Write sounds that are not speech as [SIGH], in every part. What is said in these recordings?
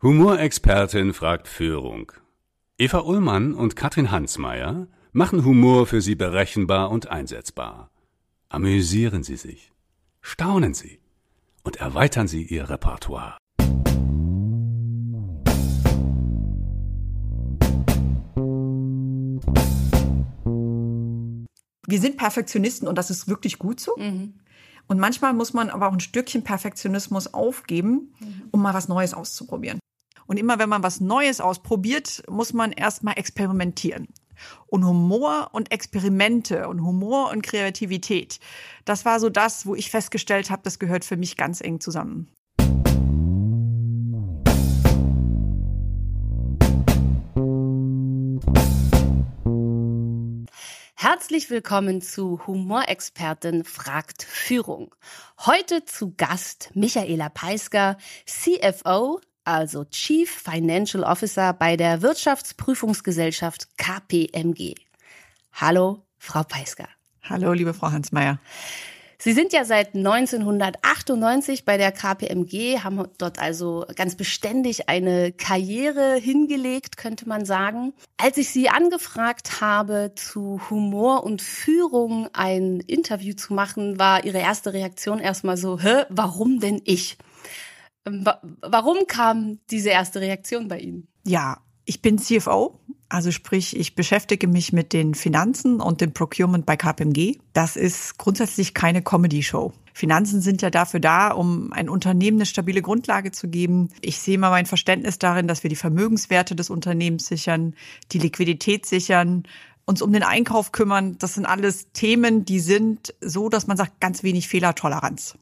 Humorexpertin fragt Führung. Eva Ullmann und Katrin Hansmeier machen Humor für Sie berechenbar und einsetzbar. Amüsieren Sie sich, staunen Sie und erweitern Sie Ihr Repertoire. Wir sind Perfektionisten und das ist wirklich gut so. Mhm. Und manchmal muss man aber auch ein Stückchen Perfektionismus aufgeben, um mal was Neues auszuprobieren. Und immer wenn man was Neues ausprobiert, muss man erstmal experimentieren. Und Humor und Experimente und Humor und Kreativität, das war so das, wo ich festgestellt habe, das gehört für mich ganz eng zusammen. Herzlich willkommen zu Humorexpertin fragt Führung. Heute zu Gast Michaela Peisker, CFO also Chief Financial Officer bei der Wirtschaftsprüfungsgesellschaft KPMG. Hallo, Frau Peisker. Hallo, liebe Frau Hansmeier. Sie sind ja seit 1998 bei der KPMG, haben dort also ganz beständig eine Karriere hingelegt, könnte man sagen. Als ich Sie angefragt habe, zu Humor und Führung ein Interview zu machen, war Ihre erste Reaktion erstmal so, hä, warum denn ich? Warum kam diese erste Reaktion bei Ihnen? Ja, ich bin CFO, also sprich, ich beschäftige mich mit den Finanzen und dem Procurement bei KPMG. Das ist grundsätzlich keine Comedy-Show. Finanzen sind ja dafür da, um ein Unternehmen eine stabile Grundlage zu geben. Ich sehe mal mein Verständnis darin, dass wir die Vermögenswerte des Unternehmens sichern, die Liquidität sichern, uns um den Einkauf kümmern. Das sind alles Themen, die sind so, dass man sagt, ganz wenig Fehlertoleranz.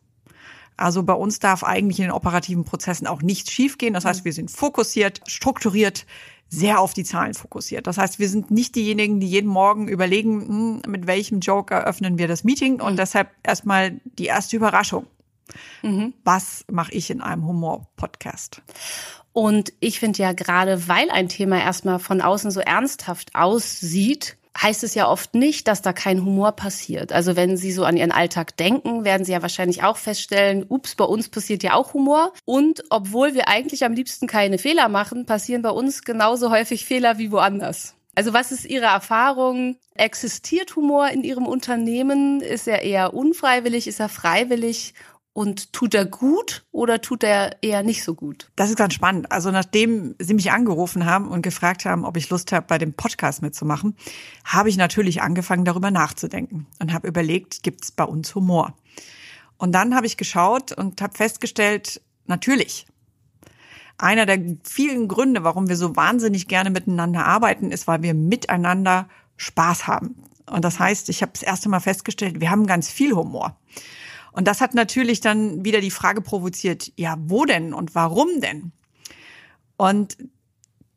Also bei uns darf eigentlich in den operativen Prozessen auch nichts schiefgehen. Das heißt, wir sind fokussiert, strukturiert, sehr auf die Zahlen fokussiert. Das heißt, wir sind nicht diejenigen, die jeden Morgen überlegen, hm, mit welchem Joke eröffnen wir das Meeting und mhm. deshalb erstmal die erste Überraschung. Mhm. Was mache ich in einem Humor-Podcast? Und ich finde ja gerade, weil ein Thema erstmal von außen so ernsthaft aussieht, heißt es ja oft nicht, dass da kein Humor passiert. Also wenn Sie so an Ihren Alltag denken, werden Sie ja wahrscheinlich auch feststellen, ups, bei uns passiert ja auch Humor. Und obwohl wir eigentlich am liebsten keine Fehler machen, passieren bei uns genauso häufig Fehler wie woanders. Also was ist Ihre Erfahrung? Existiert Humor in Ihrem Unternehmen? Ist er eher unfreiwillig? Ist er freiwillig? Und tut er gut oder tut er eher nicht so gut? Das ist ganz spannend. Also nachdem Sie mich angerufen haben und gefragt haben, ob ich Lust habe, bei dem Podcast mitzumachen, habe ich natürlich angefangen, darüber nachzudenken und habe überlegt, gibt es bei uns Humor? Und dann habe ich geschaut und habe festgestellt, natürlich. Einer der vielen Gründe, warum wir so wahnsinnig gerne miteinander arbeiten, ist, weil wir miteinander Spaß haben. Und das heißt, ich habe das erste Mal festgestellt, wir haben ganz viel Humor. Und das hat natürlich dann wieder die Frage provoziert, ja, wo denn und warum denn? Und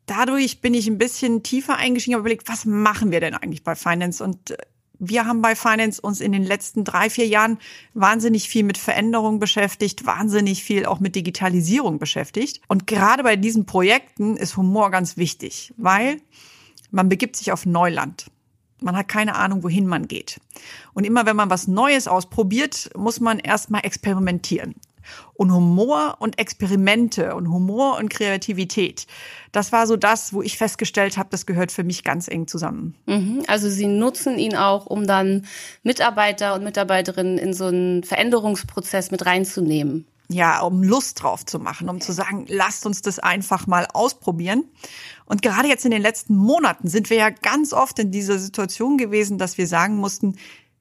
dadurch bin ich ein bisschen tiefer eingestiegen und überlegt, was machen wir denn eigentlich bei Finance? Und äh, wir haben bei Finance uns in den letzten drei, vier Jahren wahnsinnig viel mit Veränderung beschäftigt, wahnsinnig viel auch mit Digitalisierung beschäftigt. Und gerade bei diesen Projekten ist Humor ganz wichtig, weil man begibt sich auf Neuland. Man hat keine Ahnung, wohin man geht. Und immer wenn man was Neues ausprobiert, muss man erstmal experimentieren. Und Humor und Experimente und Humor und Kreativität, das war so das, wo ich festgestellt habe, das gehört für mich ganz eng zusammen. Mhm. Also Sie nutzen ihn auch, um dann Mitarbeiter und Mitarbeiterinnen in so einen Veränderungsprozess mit reinzunehmen ja, um Lust drauf zu machen, um zu sagen, lasst uns das einfach mal ausprobieren. Und gerade jetzt in den letzten Monaten sind wir ja ganz oft in dieser Situation gewesen, dass wir sagen mussten,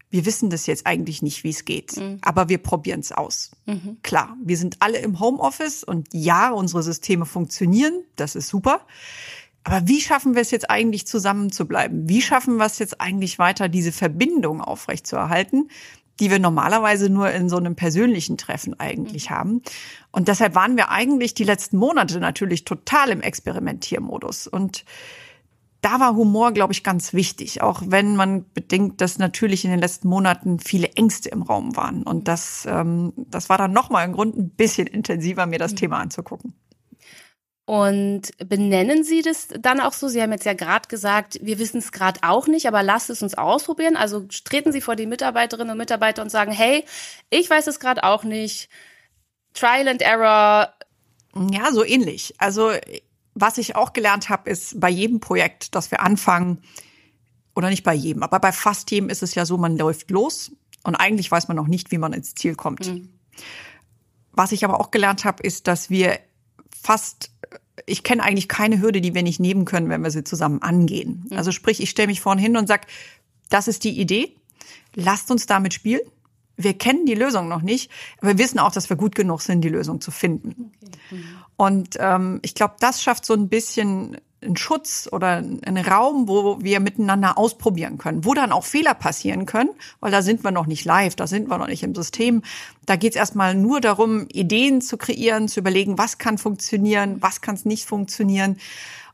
wir wissen das jetzt eigentlich nicht, wie es geht, mhm. aber wir probieren es aus. Mhm. Klar, wir sind alle im Homeoffice und ja, unsere Systeme funktionieren, das ist super. Aber wie schaffen wir es jetzt eigentlich zusammen zu bleiben? Wie schaffen wir es jetzt eigentlich weiter, diese Verbindung aufrechtzuerhalten? Die wir normalerweise nur in so einem persönlichen Treffen eigentlich mhm. haben. Und deshalb waren wir eigentlich die letzten Monate natürlich total im Experimentiermodus. Und da war Humor, glaube ich, ganz wichtig, auch wenn man bedenkt, dass natürlich in den letzten Monaten viele Ängste im Raum waren. Und das, ähm, das war dann nochmal ein Grund, ein bisschen intensiver mir das mhm. Thema anzugucken. Und benennen Sie das dann auch so? Sie haben jetzt ja gerade gesagt, wir wissen es gerade auch nicht, aber lasst es uns ausprobieren. Also treten Sie vor die Mitarbeiterinnen und Mitarbeiter und sagen, hey, ich weiß es gerade auch nicht. Trial and Error. Ja, so ähnlich. Also was ich auch gelernt habe, ist bei jedem Projekt, das wir anfangen, oder nicht bei jedem, aber bei fast jedem ist es ja so, man läuft los und eigentlich weiß man noch nicht, wie man ins Ziel kommt. Mhm. Was ich aber auch gelernt habe, ist, dass wir fast ich kenne eigentlich keine Hürde, die wir nicht nehmen können, wenn wir sie zusammen angehen. Also sprich, ich stelle mich vorne hin und sag, das ist die Idee, lasst uns damit spielen. Wir kennen die Lösung noch nicht, aber wir wissen auch, dass wir gut genug sind, die Lösung zu finden. Okay. Mhm. Und ähm, ich glaube, das schafft so ein bisschen einen Schutz oder einen Raum, wo wir miteinander ausprobieren können, wo dann auch Fehler passieren können, weil da sind wir noch nicht live, da sind wir noch nicht im System. Da geht es erstmal nur darum, Ideen zu kreieren, zu überlegen, was kann funktionieren, was kann es nicht funktionieren.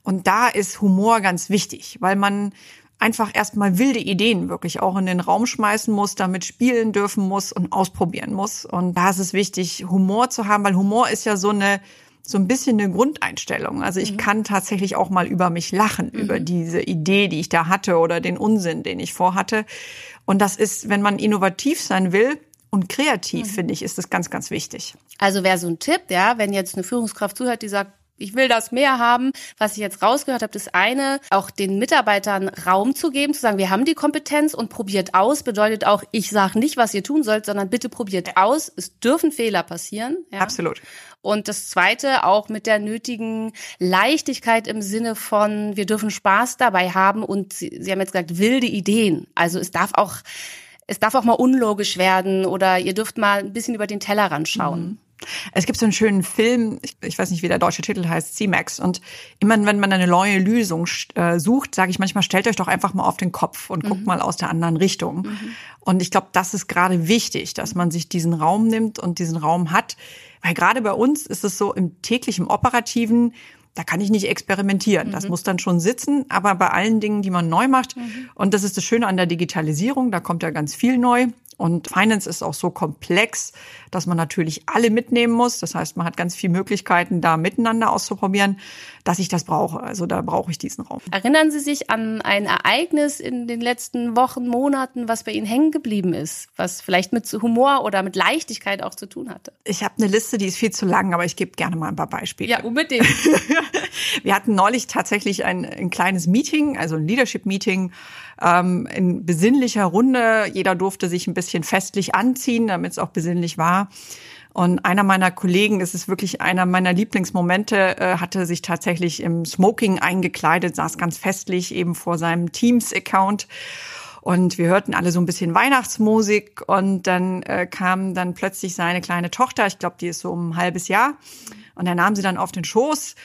Und da ist Humor ganz wichtig, weil man einfach erstmal wilde Ideen wirklich auch in den Raum schmeißen muss, damit spielen dürfen muss und ausprobieren muss. Und da ist es wichtig, Humor zu haben, weil Humor ist ja so eine so ein bisschen eine Grundeinstellung. Also ich mhm. kann tatsächlich auch mal über mich lachen, mhm. über diese Idee, die ich da hatte oder den Unsinn, den ich vorhatte. Und das ist, wenn man innovativ sein will, und kreativ, mhm. finde ich, ist das ganz, ganz wichtig. Also wäre so ein Tipp, ja, wenn jetzt eine Führungskraft zuhört, die sagt, ich will das mehr haben. Was ich jetzt rausgehört habe, das eine, auch den Mitarbeitern Raum zu geben, zu sagen, wir haben die Kompetenz und probiert aus, bedeutet auch, ich sage nicht, was ihr tun sollt, sondern bitte probiert aus. Es dürfen Fehler passieren. Ja. Absolut. Und das zweite auch mit der nötigen Leichtigkeit im Sinne von, wir dürfen Spaß dabei haben und Sie, Sie haben jetzt gesagt, wilde Ideen. Also es darf auch, es darf auch mal unlogisch werden oder ihr dürft mal ein bisschen über den Tellerrand schauen. Mhm. Es gibt so einen schönen Film, ich, weiß nicht, wie der deutsche Titel heißt, C-Max. Und immer wenn man eine neue Lösung äh, sucht, sage ich manchmal, stellt euch doch einfach mal auf den Kopf und mhm. guckt mal aus der anderen Richtung. Mhm. Und ich glaube, das ist gerade wichtig, dass man sich diesen Raum nimmt und diesen Raum hat. Weil gerade bei uns ist es so im täglichen Operativen, da kann ich nicht experimentieren. Das mhm. muss dann schon sitzen, aber bei allen Dingen, die man neu macht. Mhm. Und das ist das Schöne an der Digitalisierung, da kommt ja ganz viel neu. Und Finance ist auch so komplex, dass man natürlich alle mitnehmen muss. Das heißt, man hat ganz viele Möglichkeiten, da miteinander auszuprobieren, dass ich das brauche. Also da brauche ich diesen Raum. Erinnern Sie sich an ein Ereignis in den letzten Wochen, Monaten, was bei Ihnen hängen geblieben ist, was vielleicht mit Humor oder mit Leichtigkeit auch zu tun hatte? Ich habe eine Liste, die ist viel zu lang, aber ich gebe gerne mal ein paar Beispiele. Ja, unbedingt. [LAUGHS] Wir hatten neulich tatsächlich ein, ein kleines Meeting, also ein Leadership-Meeting ähm, in besinnlicher Runde. Jeder durfte sich ein bisschen festlich anziehen, damit es auch besinnlich war. Und einer meiner Kollegen, es ist wirklich einer meiner Lieblingsmomente, äh, hatte sich tatsächlich im Smoking eingekleidet, saß ganz festlich eben vor seinem Teams-Account. Und wir hörten alle so ein bisschen Weihnachtsmusik und dann äh, kam dann plötzlich seine kleine Tochter, ich glaube, die ist so um ein halbes Jahr, und er nahm sie dann auf den Schoß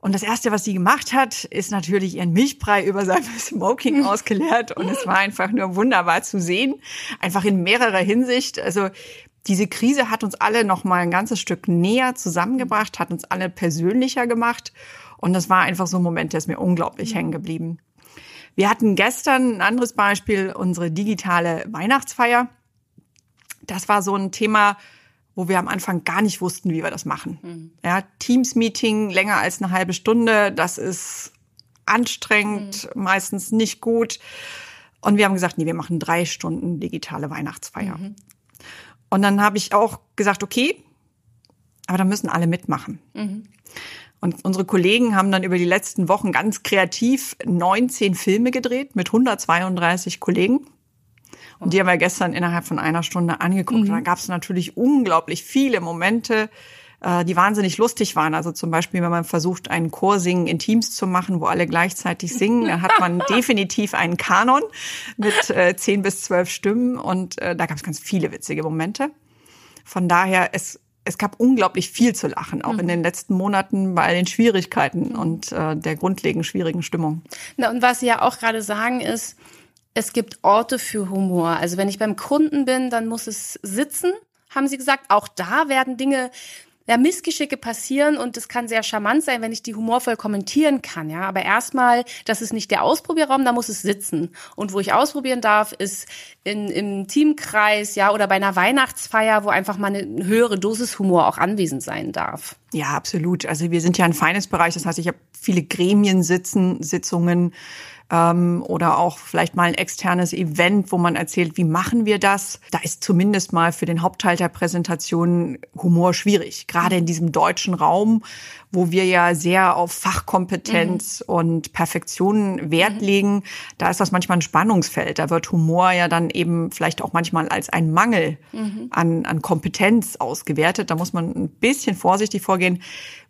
und das Erste, was sie gemacht hat, ist natürlich ihren Milchbrei über seinem [LAUGHS] Smoking ausgeleert. Und es war einfach nur wunderbar zu sehen. Einfach in mehrerer Hinsicht. Also diese Krise hat uns alle noch mal ein ganzes Stück näher zusammengebracht, hat uns alle persönlicher gemacht. Und das war einfach so ein Moment, der ist mir unglaublich hängen geblieben. Wir hatten gestern ein anderes Beispiel, unsere digitale Weihnachtsfeier. Das war so ein Thema, wo wir am Anfang gar nicht wussten, wie wir das machen. Mhm. Ja, Teams-Meeting länger als eine halbe Stunde, das ist anstrengend, mhm. meistens nicht gut. Und wir haben gesagt, nee, wir machen drei Stunden digitale Weihnachtsfeier. Mhm. Und dann habe ich auch gesagt, okay, aber da müssen alle mitmachen. Mhm. Und unsere Kollegen haben dann über die letzten Wochen ganz kreativ 19 Filme gedreht mit 132 Kollegen. Und die haben wir gestern innerhalb von einer Stunde angeguckt. Mhm. Und da gab es natürlich unglaublich viele Momente, äh, die wahnsinnig lustig waren. Also zum Beispiel, wenn man versucht, einen Chorsingen in Teams zu machen, wo alle gleichzeitig singen, dann hat man [LAUGHS] definitiv einen Kanon mit äh, zehn bis zwölf Stimmen. Und äh, da gab es ganz viele witzige Momente. Von daher, es, es gab unglaublich viel zu lachen, auch mhm. in den letzten Monaten bei all den Schwierigkeiten und äh, der grundlegend schwierigen Stimmung. Na, und was Sie ja auch gerade sagen ist, es gibt Orte für Humor. Also wenn ich beim Kunden bin, dann muss es sitzen, haben sie gesagt. Auch da werden Dinge, ja, Missgeschicke passieren und es kann sehr charmant sein, wenn ich die humorvoll kommentieren kann, ja. Aber erstmal, das ist nicht der Ausprobierraum, da muss es sitzen. Und wo ich ausprobieren darf, ist in, im Teamkreis, ja, oder bei einer Weihnachtsfeier, wo einfach mal eine höhere Dosis Humor auch anwesend sein darf. Ja, absolut. Also wir sind ja ein feines Bereich, das heißt, ich habe viele Gremien sitzen, Sitzungen, ähm, oder auch vielleicht mal ein externes Event, wo man erzählt, wie machen wir das. Da ist zumindest mal für den Hauptteil der Präsentation Humor schwierig. Gerade in diesem deutschen Raum, wo wir ja sehr auf Fachkompetenz mhm. und Perfektion Wert mhm. legen, da ist das manchmal ein Spannungsfeld. Da wird Humor ja dann eben vielleicht auch manchmal als ein Mangel mhm. an, an Kompetenz ausgewertet. Da muss man ein bisschen vorsichtig vorgehen.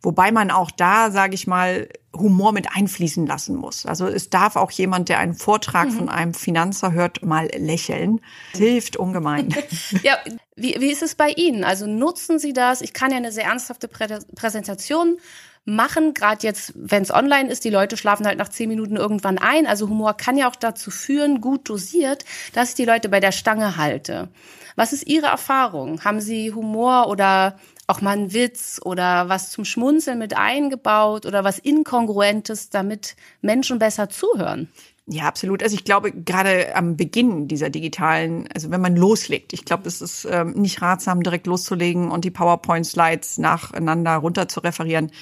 Wobei man auch da, sage ich mal, Humor mit einfließen lassen muss. Also es darf auch jemand, der einen Vortrag mhm. von einem Finanzer hört, mal lächeln. Das hilft ungemein. [LAUGHS] ja, wie, wie ist es bei Ihnen? Also nutzen Sie das? Ich kann ja eine sehr ernsthafte Prä Präsentation machen, gerade jetzt, wenn es online ist, die Leute schlafen halt nach zehn Minuten irgendwann ein. Also Humor kann ja auch dazu führen, gut dosiert, dass ich die Leute bei der Stange halte. Was ist Ihre Erfahrung? Haben Sie Humor oder auch mal einen Witz oder was zum Schmunzeln mit eingebaut oder was Inkongruentes, damit Menschen besser zuhören? Ja, absolut. Also ich glaube, gerade am Beginn dieser digitalen, also wenn man loslegt, ich glaube, es ist ähm, nicht ratsam, direkt loszulegen und die PowerPoint-Slides nacheinander runter zu referieren.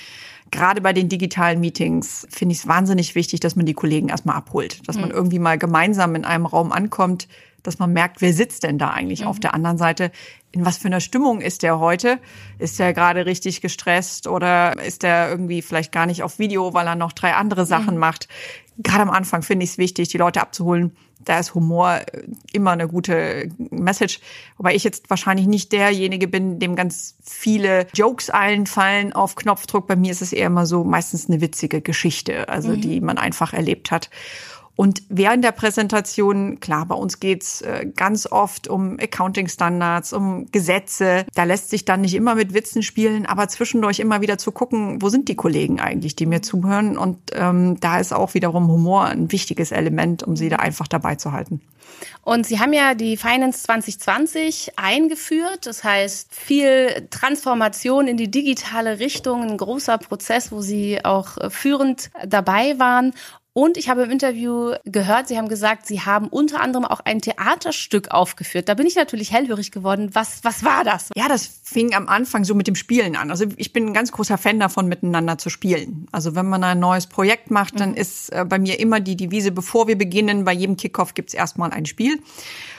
Gerade bei den digitalen Meetings finde ich es wahnsinnig wichtig, dass man die Kollegen erstmal abholt, dass man mhm. irgendwie mal gemeinsam in einem Raum ankommt, dass man merkt, wer sitzt denn da eigentlich mhm. auf der anderen Seite? In was für einer Stimmung ist der heute? Ist der gerade richtig gestresst oder ist der irgendwie vielleicht gar nicht auf Video, weil er noch drei andere Sachen mhm. macht? Gerade am Anfang finde ich es wichtig, die Leute abzuholen. Da ist Humor äh, immer eine gute Message. Wobei ich jetzt wahrscheinlich nicht derjenige bin, dem ganz viele Jokes einfallen auf Knopfdruck. Bei mir ist es eher immer so meistens eine witzige Geschichte, also mhm. die man einfach erlebt hat. Und während der Präsentation, klar, bei uns geht's äh, ganz oft um Accounting-Standards, um Gesetze. Da lässt sich dann nicht immer mit Witzen spielen, aber zwischendurch immer wieder zu gucken, wo sind die Kollegen eigentlich, die mir zuhören. Und ähm, da ist auch wiederum Humor ein wichtiges Element, um sie da einfach dabei zu halten. Und Sie haben ja die Finance 2020 eingeführt. Das heißt, viel Transformation in die digitale Richtung, ein großer Prozess, wo Sie auch äh, führend dabei waren. Und ich habe im Interview gehört, Sie haben gesagt, Sie haben unter anderem auch ein Theaterstück aufgeführt. Da bin ich natürlich hellhörig geworden. Was, was war das? Ja, das fing am Anfang so mit dem Spielen an. Also ich bin ein ganz großer Fan davon, miteinander zu spielen. Also wenn man ein neues Projekt macht, dann mhm. ist äh, bei mir immer die Devise, bevor wir beginnen, bei jedem Kickoff gibt's erstmal ein Spiel.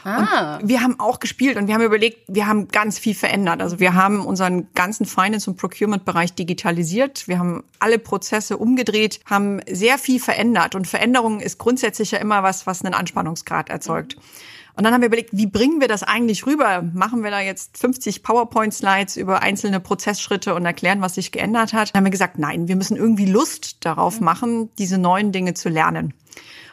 Ah. Und wir haben auch gespielt und wir haben überlegt, wir haben ganz viel verändert. Also wir haben unseren ganzen Finance- und Procurement-Bereich digitalisiert. Wir haben alle Prozesse umgedreht, haben sehr viel verändert. Und Veränderung ist grundsätzlich ja immer was, was einen Anspannungsgrad erzeugt. Und dann haben wir überlegt, wie bringen wir das eigentlich rüber? Machen wir da jetzt 50 PowerPoint-Slides über einzelne Prozessschritte und erklären, was sich geändert hat? Dann haben wir gesagt, nein, wir müssen irgendwie Lust darauf machen, diese neuen Dinge zu lernen.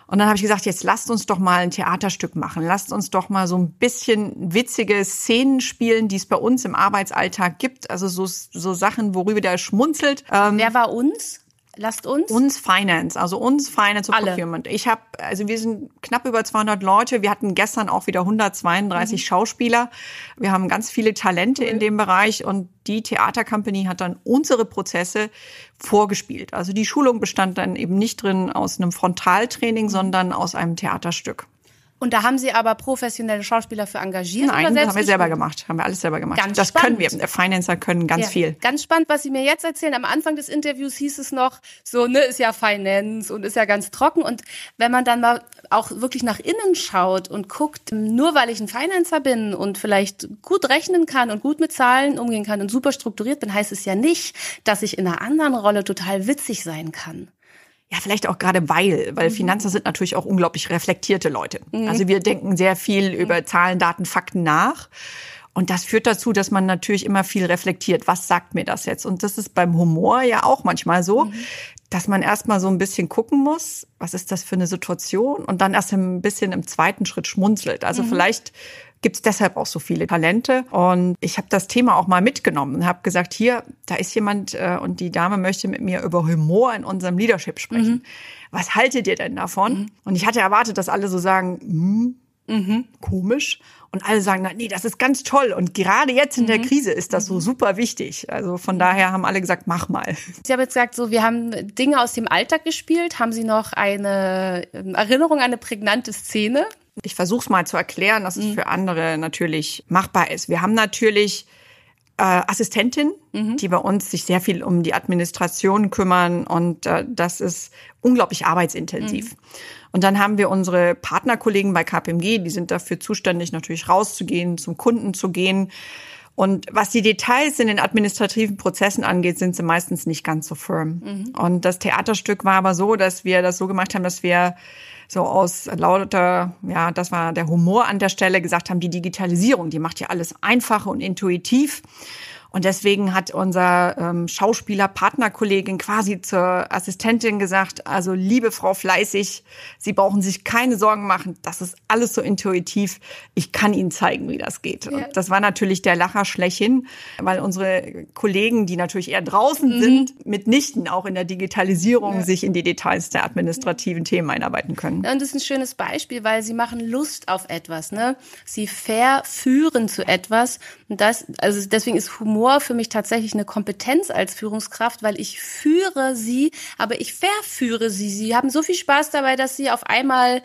Und dann habe ich gesagt, jetzt lasst uns doch mal ein Theaterstück machen. Lasst uns doch mal so ein bisschen witzige Szenen spielen, die es bei uns im Arbeitsalltag gibt. Also so, so Sachen, worüber der schmunzelt. Ähm, Wer war uns? Lasst uns? Uns Finance, also uns Finance und Alle. Procurement. Ich habe, also wir sind knapp über 200 Leute. Wir hatten gestern auch wieder 132 mhm. Schauspieler. Wir haben ganz viele Talente cool. in dem Bereich und die Theatercompany hat dann unsere Prozesse vorgespielt. Also die Schulung bestand dann eben nicht drin aus einem Frontaltraining, mhm. sondern aus einem Theaterstück. Und da haben Sie aber professionelle Schauspieler für engagiert? Nein, das haben wir selber gemacht. Haben wir alles selber gemacht. Ganz das spannend. können wir. Der Financer können ganz ja, viel. Ganz spannend, was Sie mir jetzt erzählen. Am Anfang des Interviews hieß es noch, so, ne, ist ja Finance und ist ja ganz trocken. Und wenn man dann mal auch wirklich nach innen schaut und guckt, nur weil ich ein Financer bin und vielleicht gut rechnen kann und gut mit Zahlen umgehen kann und super strukturiert bin, heißt es ja nicht, dass ich in einer anderen Rolle total witzig sein kann. Ja, vielleicht auch gerade weil, weil mhm. Finanzer sind natürlich auch unglaublich reflektierte Leute. Mhm. Also wir denken sehr viel mhm. über Zahlen, Daten, Fakten nach. Und das führt dazu, dass man natürlich immer viel reflektiert. Was sagt mir das jetzt? Und das ist beim Humor ja auch manchmal so, mhm. dass man erstmal so ein bisschen gucken muss, was ist das für eine Situation? Und dann erst ein bisschen im zweiten Schritt schmunzelt. Also mhm. vielleicht gibt es deshalb auch so viele Talente. Und ich habe das Thema auch mal mitgenommen und habe gesagt, hier, da ist jemand äh, und die Dame möchte mit mir über Humor in unserem Leadership sprechen. Mhm. Was haltet ihr denn davon? Mhm. Und ich hatte erwartet, dass alle so sagen, hm, Mhm. Komisch. Und alle sagen, nee, das ist ganz toll. Und gerade jetzt in der mhm. Krise ist das so mhm. super wichtig. Also von daher haben alle gesagt, mach mal. Sie haben jetzt gesagt, so, wir haben Dinge aus dem Alltag gespielt. Haben Sie noch eine ähm, Erinnerung, eine prägnante Szene? Ich versuche es mal zu erklären, dass es mhm. für andere natürlich machbar ist. Wir haben natürlich äh, Assistentinnen, mhm. die bei uns sich sehr viel um die Administration kümmern und äh, das ist unglaublich arbeitsintensiv. Mhm. Und dann haben wir unsere Partnerkollegen bei KPMG, die sind dafür zuständig, natürlich rauszugehen, zum Kunden zu gehen. Und was die Details in den administrativen Prozessen angeht, sind sie meistens nicht ganz so firm. Mhm. Und das Theaterstück war aber so, dass wir das so gemacht haben, dass wir so aus lauter, ja, das war der Humor an der Stelle, gesagt haben, die Digitalisierung, die macht ja alles einfach und intuitiv. Und deswegen hat unser ähm, Schauspieler Partnerkollegin quasi zur Assistentin gesagt, also liebe Frau Fleißig, Sie brauchen sich keine Sorgen machen, das ist alles so intuitiv. Ich kann Ihnen zeigen, wie das geht. Ja. Und das war natürlich der Lacher schlechthin, weil unsere Kollegen, die natürlich eher draußen mhm. sind, mitnichten auch in der Digitalisierung ja. sich in die Details der administrativen Themen einarbeiten können. Ja, und das ist ein schönes Beispiel, weil sie machen Lust auf etwas, ne? Sie verführen zu etwas. Und das, also deswegen ist Humor Humor für mich tatsächlich eine Kompetenz als Führungskraft, weil ich führe sie, aber ich verführe sie. Sie haben so viel Spaß dabei, dass sie auf einmal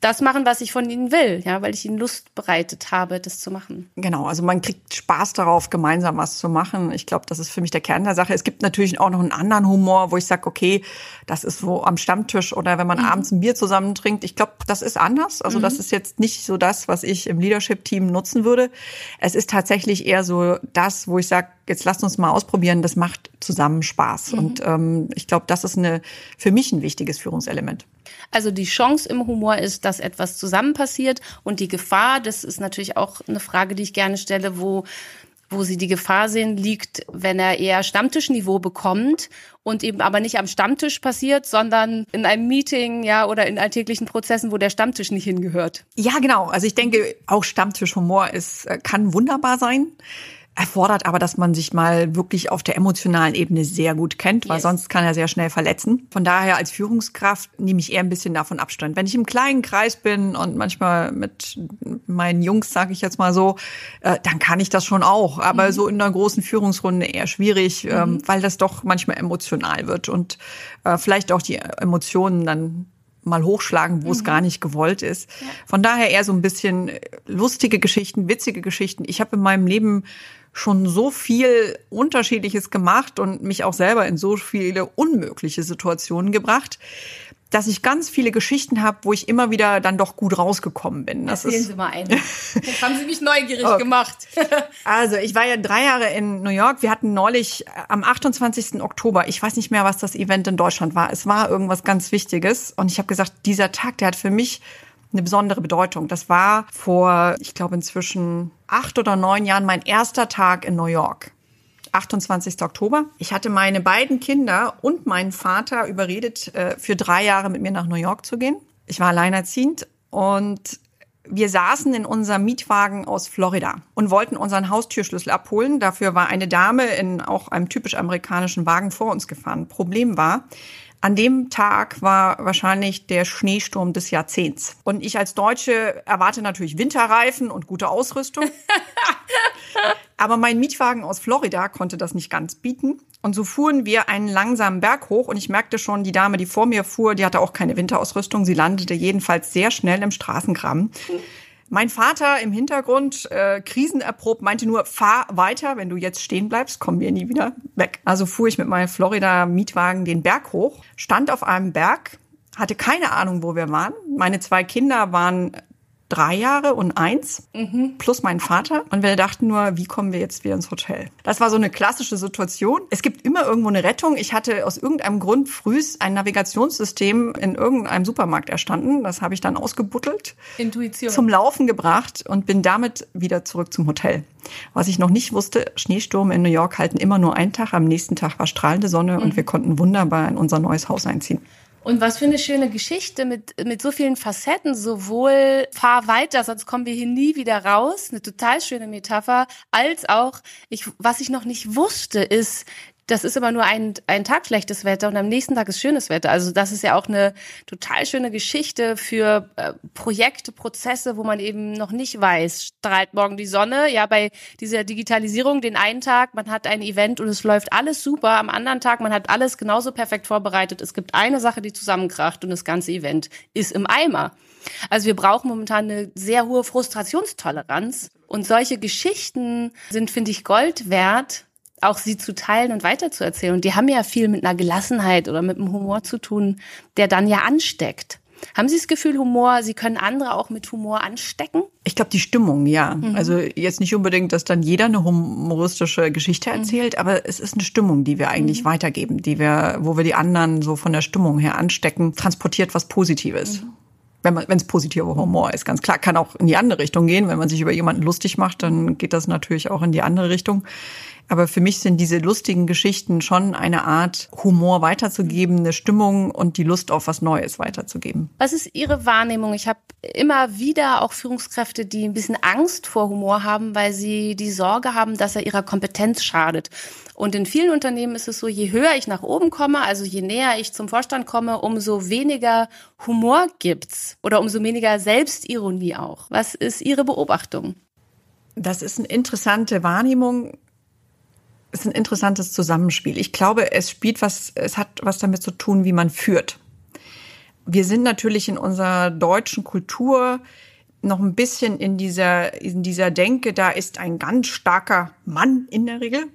das machen, was ich von ihnen will, ja, weil ich ihnen Lust bereitet habe, das zu machen. Genau, also man kriegt Spaß darauf, gemeinsam was zu machen. Ich glaube, das ist für mich der Kern der Sache. Es gibt natürlich auch noch einen anderen Humor, wo ich sage, okay, das ist wo am Stammtisch oder wenn man mhm. abends ein Bier zusammen trinkt. Ich glaube, das ist anders. Also mhm. das ist jetzt nicht so das, was ich im Leadership-Team nutzen würde. Es ist tatsächlich eher so das, wo ich sage, jetzt lasst uns mal ausprobieren, das macht zusammen Spaß. Mhm. Und ähm, ich glaube, das ist eine für mich ein wichtiges Führungselement. Also die Chance im Humor ist, dass etwas zusammen passiert und die Gefahr, das ist natürlich auch eine Frage, die ich gerne stelle, wo wo sie die Gefahr sehen, liegt, wenn er eher Stammtischniveau bekommt und eben aber nicht am Stammtisch passiert, sondern in einem Meeting, ja, oder in alltäglichen Prozessen, wo der Stammtisch nicht hingehört. Ja, genau. Also ich denke, auch Stammtischhumor ist, äh, kann wunderbar sein erfordert aber, dass man sich mal wirklich auf der emotionalen Ebene sehr gut kennt, weil yes. sonst kann er sehr schnell verletzen. Von daher als Führungskraft nehme ich eher ein bisschen davon Abstand. Wenn ich im kleinen Kreis bin und manchmal mit meinen Jungs, sage ich jetzt mal so, äh, dann kann ich das schon auch. Aber mhm. so in einer großen Führungsrunde eher schwierig, ähm, mhm. ähm, weil das doch manchmal emotional wird und äh, vielleicht auch die Emotionen dann mal hochschlagen, wo mhm. es gar nicht gewollt ist. Ja. Von daher eher so ein bisschen lustige Geschichten, witzige Geschichten. Ich habe in meinem Leben schon so viel Unterschiedliches gemacht und mich auch selber in so viele unmögliche Situationen gebracht, dass ich ganz viele Geschichten habe, wo ich immer wieder dann doch gut rausgekommen bin. Das Erzählen ist, Sie mal eine. Jetzt haben Sie mich neugierig okay. gemacht. [LAUGHS] also ich war ja drei Jahre in New York. Wir hatten neulich äh, am 28. Oktober, ich weiß nicht mehr, was das Event in Deutschland war. Es war irgendwas ganz Wichtiges. Und ich habe gesagt, dieser Tag, der hat für mich eine besondere Bedeutung. Das war vor, ich glaube, inzwischen acht oder neun Jahren mein erster Tag in New York. 28. Oktober. Ich hatte meine beiden Kinder und meinen Vater überredet, äh, für drei Jahre mit mir nach New York zu gehen. Ich war alleinerziehend und wir saßen in unserem Mietwagen aus Florida und wollten unseren Haustürschlüssel abholen. Dafür war eine Dame in auch einem typisch amerikanischen Wagen vor uns gefahren. Problem war, an dem Tag war wahrscheinlich der Schneesturm des Jahrzehnts. Und ich als Deutsche erwarte natürlich Winterreifen und gute Ausrüstung. [LAUGHS] Aber mein Mietwagen aus Florida konnte das nicht ganz bieten. Und so fuhren wir einen langsamen Berg hoch und ich merkte schon, die Dame, die vor mir fuhr, die hatte auch keine Winterausrüstung. Sie landete jedenfalls sehr schnell im Straßengraben. Mein Vater im Hintergrund, äh, krisenerprobt, meinte nur, fahr weiter, wenn du jetzt stehen bleibst, kommen wir nie wieder weg. Also fuhr ich mit meinem Florida-Mietwagen den Berg hoch, stand auf einem Berg, hatte keine Ahnung, wo wir waren. Meine zwei Kinder waren drei Jahre und eins mhm. plus mein Vater. Und wir dachten nur, wie kommen wir jetzt wieder ins Hotel? Das war so eine klassische Situation. Es gibt immer irgendwo eine Rettung. Ich hatte aus irgendeinem Grund frühst ein Navigationssystem in irgendeinem Supermarkt erstanden. Das habe ich dann ausgebuttelt, Intuition. zum Laufen gebracht und bin damit wieder zurück zum Hotel. Was ich noch nicht wusste, Schneesturm in New York halten immer nur einen Tag. Am nächsten Tag war strahlende Sonne mhm. und wir konnten wunderbar in unser neues Haus einziehen. Und was für eine schöne Geschichte mit, mit so vielen Facetten, sowohl fahr weiter, sonst kommen wir hier nie wieder raus, eine total schöne Metapher, als auch, ich, was ich noch nicht wusste, ist, das ist immer nur ein, ein Tag schlechtes Wetter und am nächsten Tag ist schönes Wetter. Also das ist ja auch eine total schöne Geschichte für äh, Projekte, Prozesse, wo man eben noch nicht weiß, strahlt morgen die Sonne. Ja, bei dieser Digitalisierung den einen Tag, man hat ein Event und es läuft alles super. Am anderen Tag, man hat alles genauso perfekt vorbereitet. Es gibt eine Sache, die zusammenkracht und das ganze Event ist im Eimer. Also wir brauchen momentan eine sehr hohe Frustrationstoleranz. Und solche Geschichten sind, finde ich, Gold wert, auch sie zu teilen und weiterzuerzählen. Und die haben ja viel mit einer Gelassenheit oder mit einem Humor zu tun, der dann ja ansteckt. Haben Sie das Gefühl, Humor, Sie können andere auch mit Humor anstecken? Ich glaube, die Stimmung, ja. Mhm. Also jetzt nicht unbedingt, dass dann jeder eine humoristische Geschichte mhm. erzählt, mhm. aber es ist eine Stimmung, die wir eigentlich mhm. weitergeben, die wir, wo wir die anderen so von der Stimmung her anstecken, transportiert was Positives. Wenn es positiver Humor ist, ganz klar, kann auch in die andere Richtung gehen. Wenn man sich über jemanden lustig macht, dann geht das natürlich auch in die andere Richtung. Aber für mich sind diese lustigen Geschichten schon eine Art Humor weiterzugeben, eine Stimmung und die Lust auf was Neues weiterzugeben. Was ist Ihre Wahrnehmung? Ich habe immer wieder auch Führungskräfte, die ein bisschen Angst vor Humor haben, weil sie die Sorge haben, dass er ihrer Kompetenz schadet. Und in vielen Unternehmen ist es so, je höher ich nach oben komme, also je näher ich zum Vorstand komme, umso weniger Humor gibt's oder umso weniger Selbstironie auch. Was ist Ihre Beobachtung? Das ist eine interessante Wahrnehmung. Es ist ein interessantes Zusammenspiel. Ich glaube, es spielt was, es hat was damit zu tun, wie man führt. Wir sind natürlich in unserer deutschen Kultur noch ein bisschen in dieser, in dieser Denke, da ist ein ganz starker Mann in der Regel?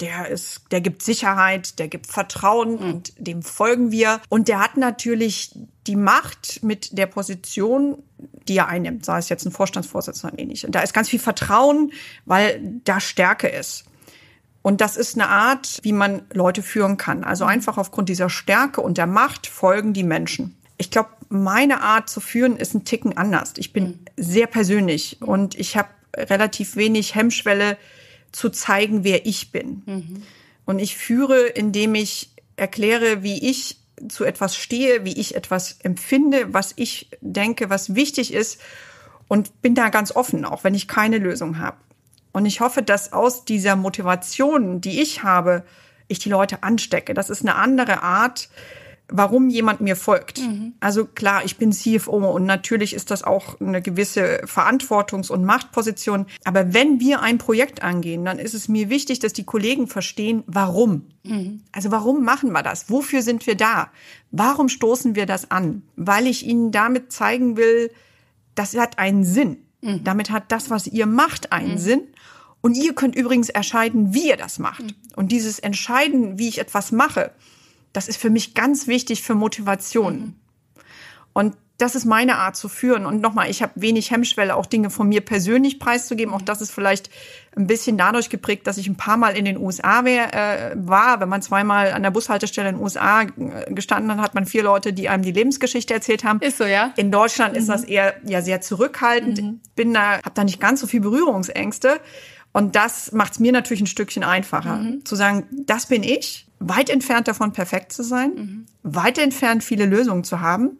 Der ist, der gibt Sicherheit, der gibt Vertrauen mhm. und dem folgen wir. Und der hat natürlich die Macht mit der Position, die er einnimmt, sei es jetzt ein Vorstandsvorsitzender oder ähnlich. Und da ist ganz viel Vertrauen, weil da Stärke ist. Und das ist eine Art, wie man Leute führen kann. Also mhm. einfach aufgrund dieser Stärke und der Macht folgen die Menschen. Ich glaube, meine Art zu führen ist ein Ticken anders. Ich bin mhm. sehr persönlich und ich habe relativ wenig Hemmschwelle, zu zeigen, wer ich bin. Mhm. Und ich führe, indem ich erkläre, wie ich zu etwas stehe, wie ich etwas empfinde, was ich denke, was wichtig ist und bin da ganz offen, auch wenn ich keine Lösung habe. Und ich hoffe, dass aus dieser Motivation, die ich habe, ich die Leute anstecke. Das ist eine andere Art, warum jemand mir folgt. Mhm. Also klar, ich bin CFO und natürlich ist das auch eine gewisse Verantwortungs- und Machtposition. Aber wenn wir ein Projekt angehen, dann ist es mir wichtig, dass die Kollegen verstehen, warum. Mhm. Also warum machen wir das? Wofür sind wir da? Warum stoßen wir das an? Weil ich ihnen damit zeigen will, das hat einen Sinn. Mhm. Damit hat das, was ihr macht, einen mhm. Sinn. Und ihr könnt übrigens entscheiden, wie ihr das macht. Mhm. Und dieses Entscheiden, wie ich etwas mache, das ist für mich ganz wichtig für Motivation. Mhm. Und das ist meine Art zu führen. Und nochmal, ich habe wenig Hemmschwelle, auch Dinge von mir persönlich preiszugeben. Auch das ist vielleicht ein bisschen dadurch geprägt, dass ich ein paar Mal in den USA wär, äh, war. Wenn man zweimal an der Bushaltestelle in den USA äh, gestanden hat, hat man vier Leute, die einem die Lebensgeschichte erzählt haben. Ist so, ja. In Deutschland mhm. ist das eher ja sehr zurückhaltend. Mhm. Bin da, habe da nicht ganz so viel Berührungsängste. Und das macht es mir natürlich ein Stückchen einfacher, mhm. zu sagen, das bin ich, weit entfernt davon, perfekt zu sein, mhm. weit entfernt, viele Lösungen zu haben.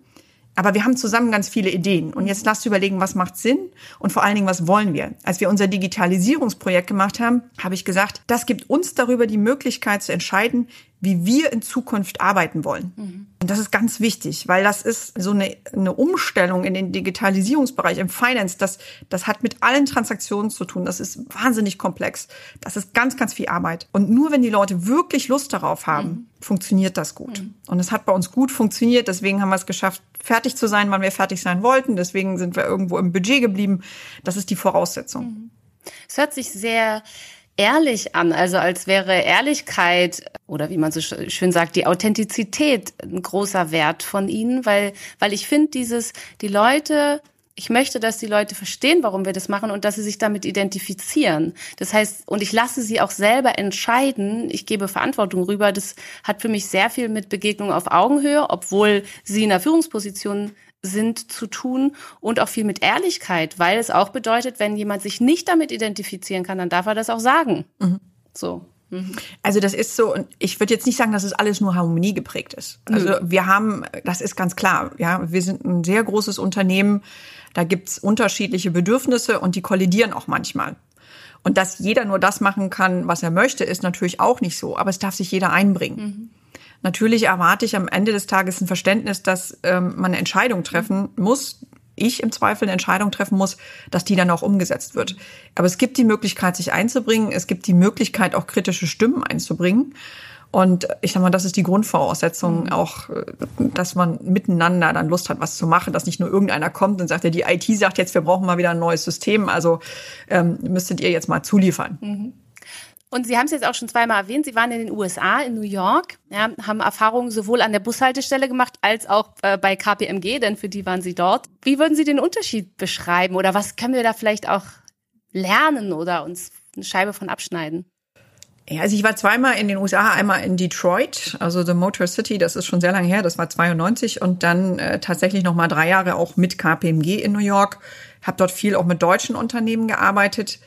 Aber wir haben zusammen ganz viele Ideen. Und jetzt lasst überlegen, was macht Sinn und vor allen Dingen, was wollen wir? Als wir unser Digitalisierungsprojekt gemacht haben, habe ich gesagt, das gibt uns darüber die Möglichkeit zu entscheiden, wie wir in Zukunft arbeiten wollen. Mhm. Und das ist ganz wichtig, weil das ist so eine, eine Umstellung in den Digitalisierungsbereich, im Finance. Das, das hat mit allen Transaktionen zu tun. Das ist wahnsinnig komplex. Das ist ganz, ganz viel Arbeit. Und nur wenn die Leute wirklich Lust darauf haben, mhm. funktioniert das gut. Mhm. Und es hat bei uns gut funktioniert. Deswegen haben wir es geschafft, fertig zu sein, wann wir fertig sein wollten. Deswegen sind wir irgendwo im Budget geblieben. Das ist die Voraussetzung. Mhm. Es hört sich sehr ehrlich an, also als wäre Ehrlichkeit oder wie man so schön sagt, die Authentizität ein großer Wert von ihnen, weil, weil ich finde dieses, die Leute, ich möchte, dass die Leute verstehen, warum wir das machen und dass sie sich damit identifizieren. Das heißt, und ich lasse sie auch selber entscheiden, ich gebe Verantwortung rüber, das hat für mich sehr viel mit Begegnung auf Augenhöhe, obwohl sie in der Führungsposition sind zu tun und auch viel mit Ehrlichkeit, weil es auch bedeutet, wenn jemand sich nicht damit identifizieren kann, dann darf er das auch sagen. Mhm. So. Mhm. Also das ist so, und ich würde jetzt nicht sagen, dass es alles nur Harmonie geprägt ist. Also mhm. wir haben, das ist ganz klar, ja, wir sind ein sehr großes Unternehmen, da gibt's unterschiedliche Bedürfnisse und die kollidieren auch manchmal. Und dass jeder nur das machen kann, was er möchte, ist natürlich auch nicht so. Aber es darf sich jeder einbringen. Natürlich erwarte ich am Ende des Tages ein Verständnis, dass ähm, man eine Entscheidung treffen muss, ich im Zweifel eine Entscheidung treffen muss, dass die dann auch umgesetzt wird. Aber es gibt die Möglichkeit, sich einzubringen. Es gibt die Möglichkeit, auch kritische Stimmen einzubringen. Und ich sag mal, das ist die Grundvoraussetzung mhm. auch, dass man miteinander dann Lust hat, was zu machen, dass nicht nur irgendeiner kommt und sagt, ja, die IT sagt jetzt, wir brauchen mal wieder ein neues System, also ähm, müsstet ihr jetzt mal zuliefern. Mhm. Und Sie haben es jetzt auch schon zweimal erwähnt, Sie waren in den USA, in New York, ja, haben Erfahrungen sowohl an der Bushaltestelle gemacht als auch äh, bei KPMG, denn für die waren Sie dort. Wie würden Sie den Unterschied beschreiben oder was können wir da vielleicht auch lernen oder uns eine Scheibe von abschneiden? Ja, also ich war zweimal in den USA, einmal in Detroit, also The Motor City, das ist schon sehr lange her, das war 92 und dann äh, tatsächlich noch mal drei Jahre auch mit KPMG in New York. Habe dort viel auch mit deutschen Unternehmen gearbeitet.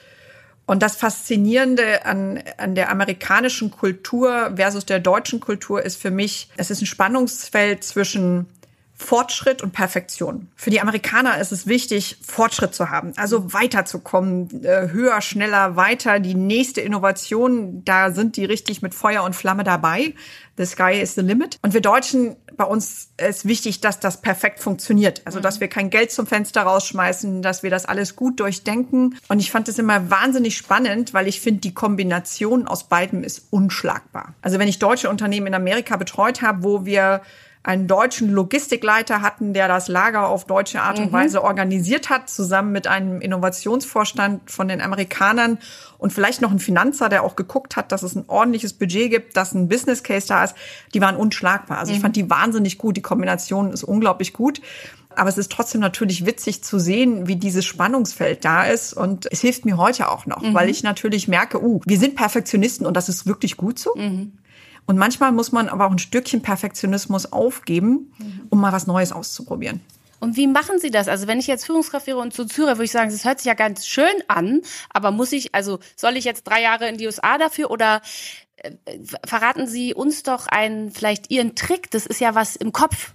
Und das Faszinierende an, an der amerikanischen Kultur versus der deutschen Kultur ist für mich, es ist ein Spannungsfeld zwischen Fortschritt und Perfektion. Für die Amerikaner ist es wichtig, Fortschritt zu haben, also weiterzukommen, äh, höher, schneller, weiter. Die nächste Innovation, da sind die richtig mit Feuer und Flamme dabei. The sky is the limit. Und wir Deutschen, bei uns ist wichtig, dass das perfekt funktioniert. Also, dass wir kein Geld zum Fenster rausschmeißen, dass wir das alles gut durchdenken. Und ich fand es immer wahnsinnig spannend, weil ich finde, die Kombination aus beidem ist unschlagbar. Also, wenn ich deutsche Unternehmen in Amerika betreut habe, wo wir einen deutschen Logistikleiter hatten, der das Lager auf deutsche Art und mhm. Weise organisiert hat, zusammen mit einem Innovationsvorstand von den Amerikanern und vielleicht noch ein Finanzer, der auch geguckt hat, dass es ein ordentliches Budget gibt, dass ein Business Case da ist. Die waren unschlagbar. Also mhm. ich fand die wahnsinnig gut. Die Kombination ist unglaublich gut. Aber es ist trotzdem natürlich witzig zu sehen, wie dieses Spannungsfeld da ist. Und es hilft mir heute auch noch, mhm. weil ich natürlich merke, uh, wir sind Perfektionisten und das ist wirklich gut so. Mhm. Und manchmal muss man aber auch ein Stückchen Perfektionismus aufgeben, um mal was Neues auszuprobieren. Und wie machen Sie das? Also wenn ich jetzt Führungskraft wäre und so zuhöre, würde ich sagen, das hört sich ja ganz schön an, aber muss ich, also soll ich jetzt drei Jahre in die USA dafür oder äh, verraten Sie uns doch einen, vielleicht Ihren Trick? Das ist ja was im Kopf.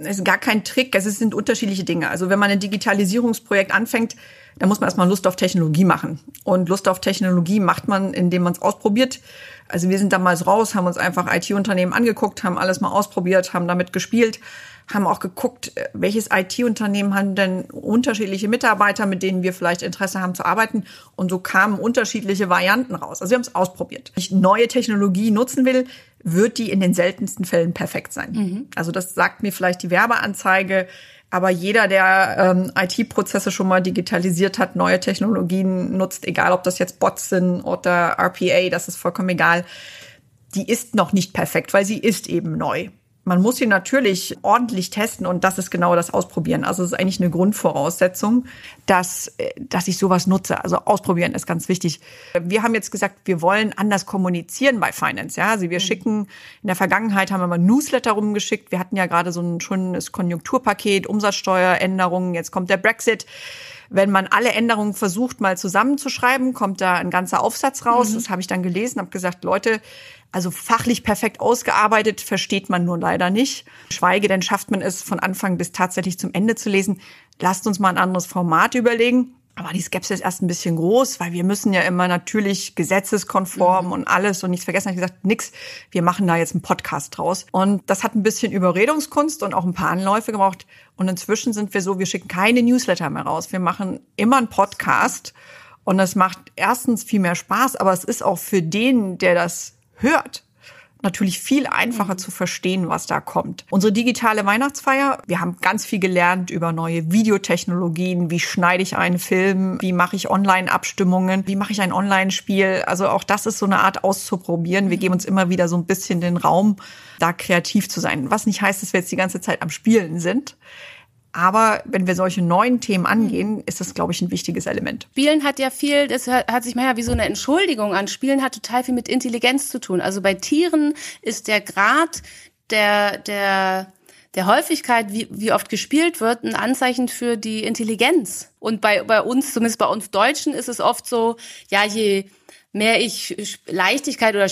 Es ist gar kein Trick, es sind unterschiedliche Dinge. Also wenn man ein Digitalisierungsprojekt anfängt, dann muss man erstmal Lust auf Technologie machen. Und Lust auf Technologie macht man, indem man es ausprobiert also wir sind damals raus, haben uns einfach IT-Unternehmen angeguckt, haben alles mal ausprobiert, haben damit gespielt, haben auch geguckt, äh, welches IT-Unternehmen haben denn unterschiedliche Mitarbeiter, mit denen wir vielleicht Interesse haben zu arbeiten. Und so kamen unterschiedliche Varianten raus. Also wir haben es ausprobiert. Wenn ich neue Technologie nutzen will, wird die in den seltensten Fällen perfekt sein. Mhm. Also das sagt mir vielleicht die Werbeanzeige aber jeder, der ähm, IT-Prozesse schon mal digitalisiert hat, neue Technologien nutzt, egal ob das jetzt Bots sind oder RPA, das ist vollkommen egal, die ist noch nicht perfekt, weil sie ist eben neu. Man muss sie natürlich ordentlich testen und das ist genau das Ausprobieren. Also es ist eigentlich eine Grundvoraussetzung, dass, dass ich sowas nutze. Also ausprobieren ist ganz wichtig. Wir haben jetzt gesagt, wir wollen anders kommunizieren bei Finance. Ja, also wir mhm. schicken, in der Vergangenheit haben wir mal Newsletter rumgeschickt. Wir hatten ja gerade so ein schönes Konjunkturpaket, Umsatzsteueränderungen. Jetzt kommt der Brexit. Wenn man alle Änderungen versucht, mal zusammenzuschreiben, kommt da ein ganzer Aufsatz raus. Mhm. Das habe ich dann gelesen, habe gesagt, Leute, also fachlich perfekt ausgearbeitet versteht man nur leider nicht. Schweige denn schafft man es von Anfang bis tatsächlich zum Ende zu lesen. Lasst uns mal ein anderes Format überlegen. Aber die Skepsis ist erst ein bisschen groß, weil wir müssen ja immer natürlich gesetzeskonform mhm. und alles und nichts vergessen. Ich gesagt, nix, wir machen da jetzt einen Podcast draus. Und das hat ein bisschen Überredungskunst und auch ein paar Anläufe gebraucht. Und inzwischen sind wir so, wir schicken keine Newsletter mehr raus. Wir machen immer einen Podcast. Und das macht erstens viel mehr Spaß, aber es ist auch für den, der das hört, natürlich viel einfacher mhm. zu verstehen, was da kommt. Unsere digitale Weihnachtsfeier, wir haben ganz viel gelernt über neue Videotechnologien, wie schneide ich einen Film, wie mache ich Online-Abstimmungen, wie mache ich ein Online-Spiel. Also auch das ist so eine Art auszuprobieren. Wir mhm. geben uns immer wieder so ein bisschen den Raum, da kreativ zu sein. Was nicht heißt, dass wir jetzt die ganze Zeit am Spielen sind. Aber wenn wir solche neuen Themen angehen, ist das, glaube ich, ein wichtiges Element. Spielen hat ja viel, das hat sich manchmal wie so eine Entschuldigung an. Spielen hat total viel mit Intelligenz zu tun. Also bei Tieren ist der Grad der, der, der Häufigkeit, wie, wie oft gespielt wird, ein Anzeichen für die Intelligenz. Und bei, bei uns, zumindest bei uns Deutschen, ist es oft so, ja, je mehr ich Leichtigkeit oder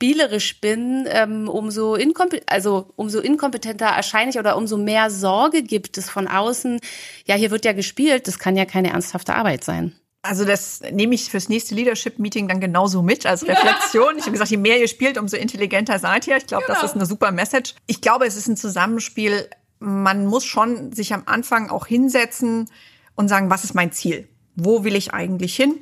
spielerisch bin, ähm, umso, inkompe also umso inkompetenter erscheine ich oder umso mehr Sorge gibt es von außen. Ja, hier wird ja gespielt, das kann ja keine ernsthafte Arbeit sein. Also das nehme ich fürs nächste Leadership-Meeting dann genauso mit als Reflexion. Ich habe gesagt, je mehr ihr spielt, umso intelligenter seid ihr. Ich glaube, genau. das ist eine super Message. Ich glaube, es ist ein Zusammenspiel. Man muss schon sich am Anfang auch hinsetzen und sagen, was ist mein Ziel? Wo will ich eigentlich hin?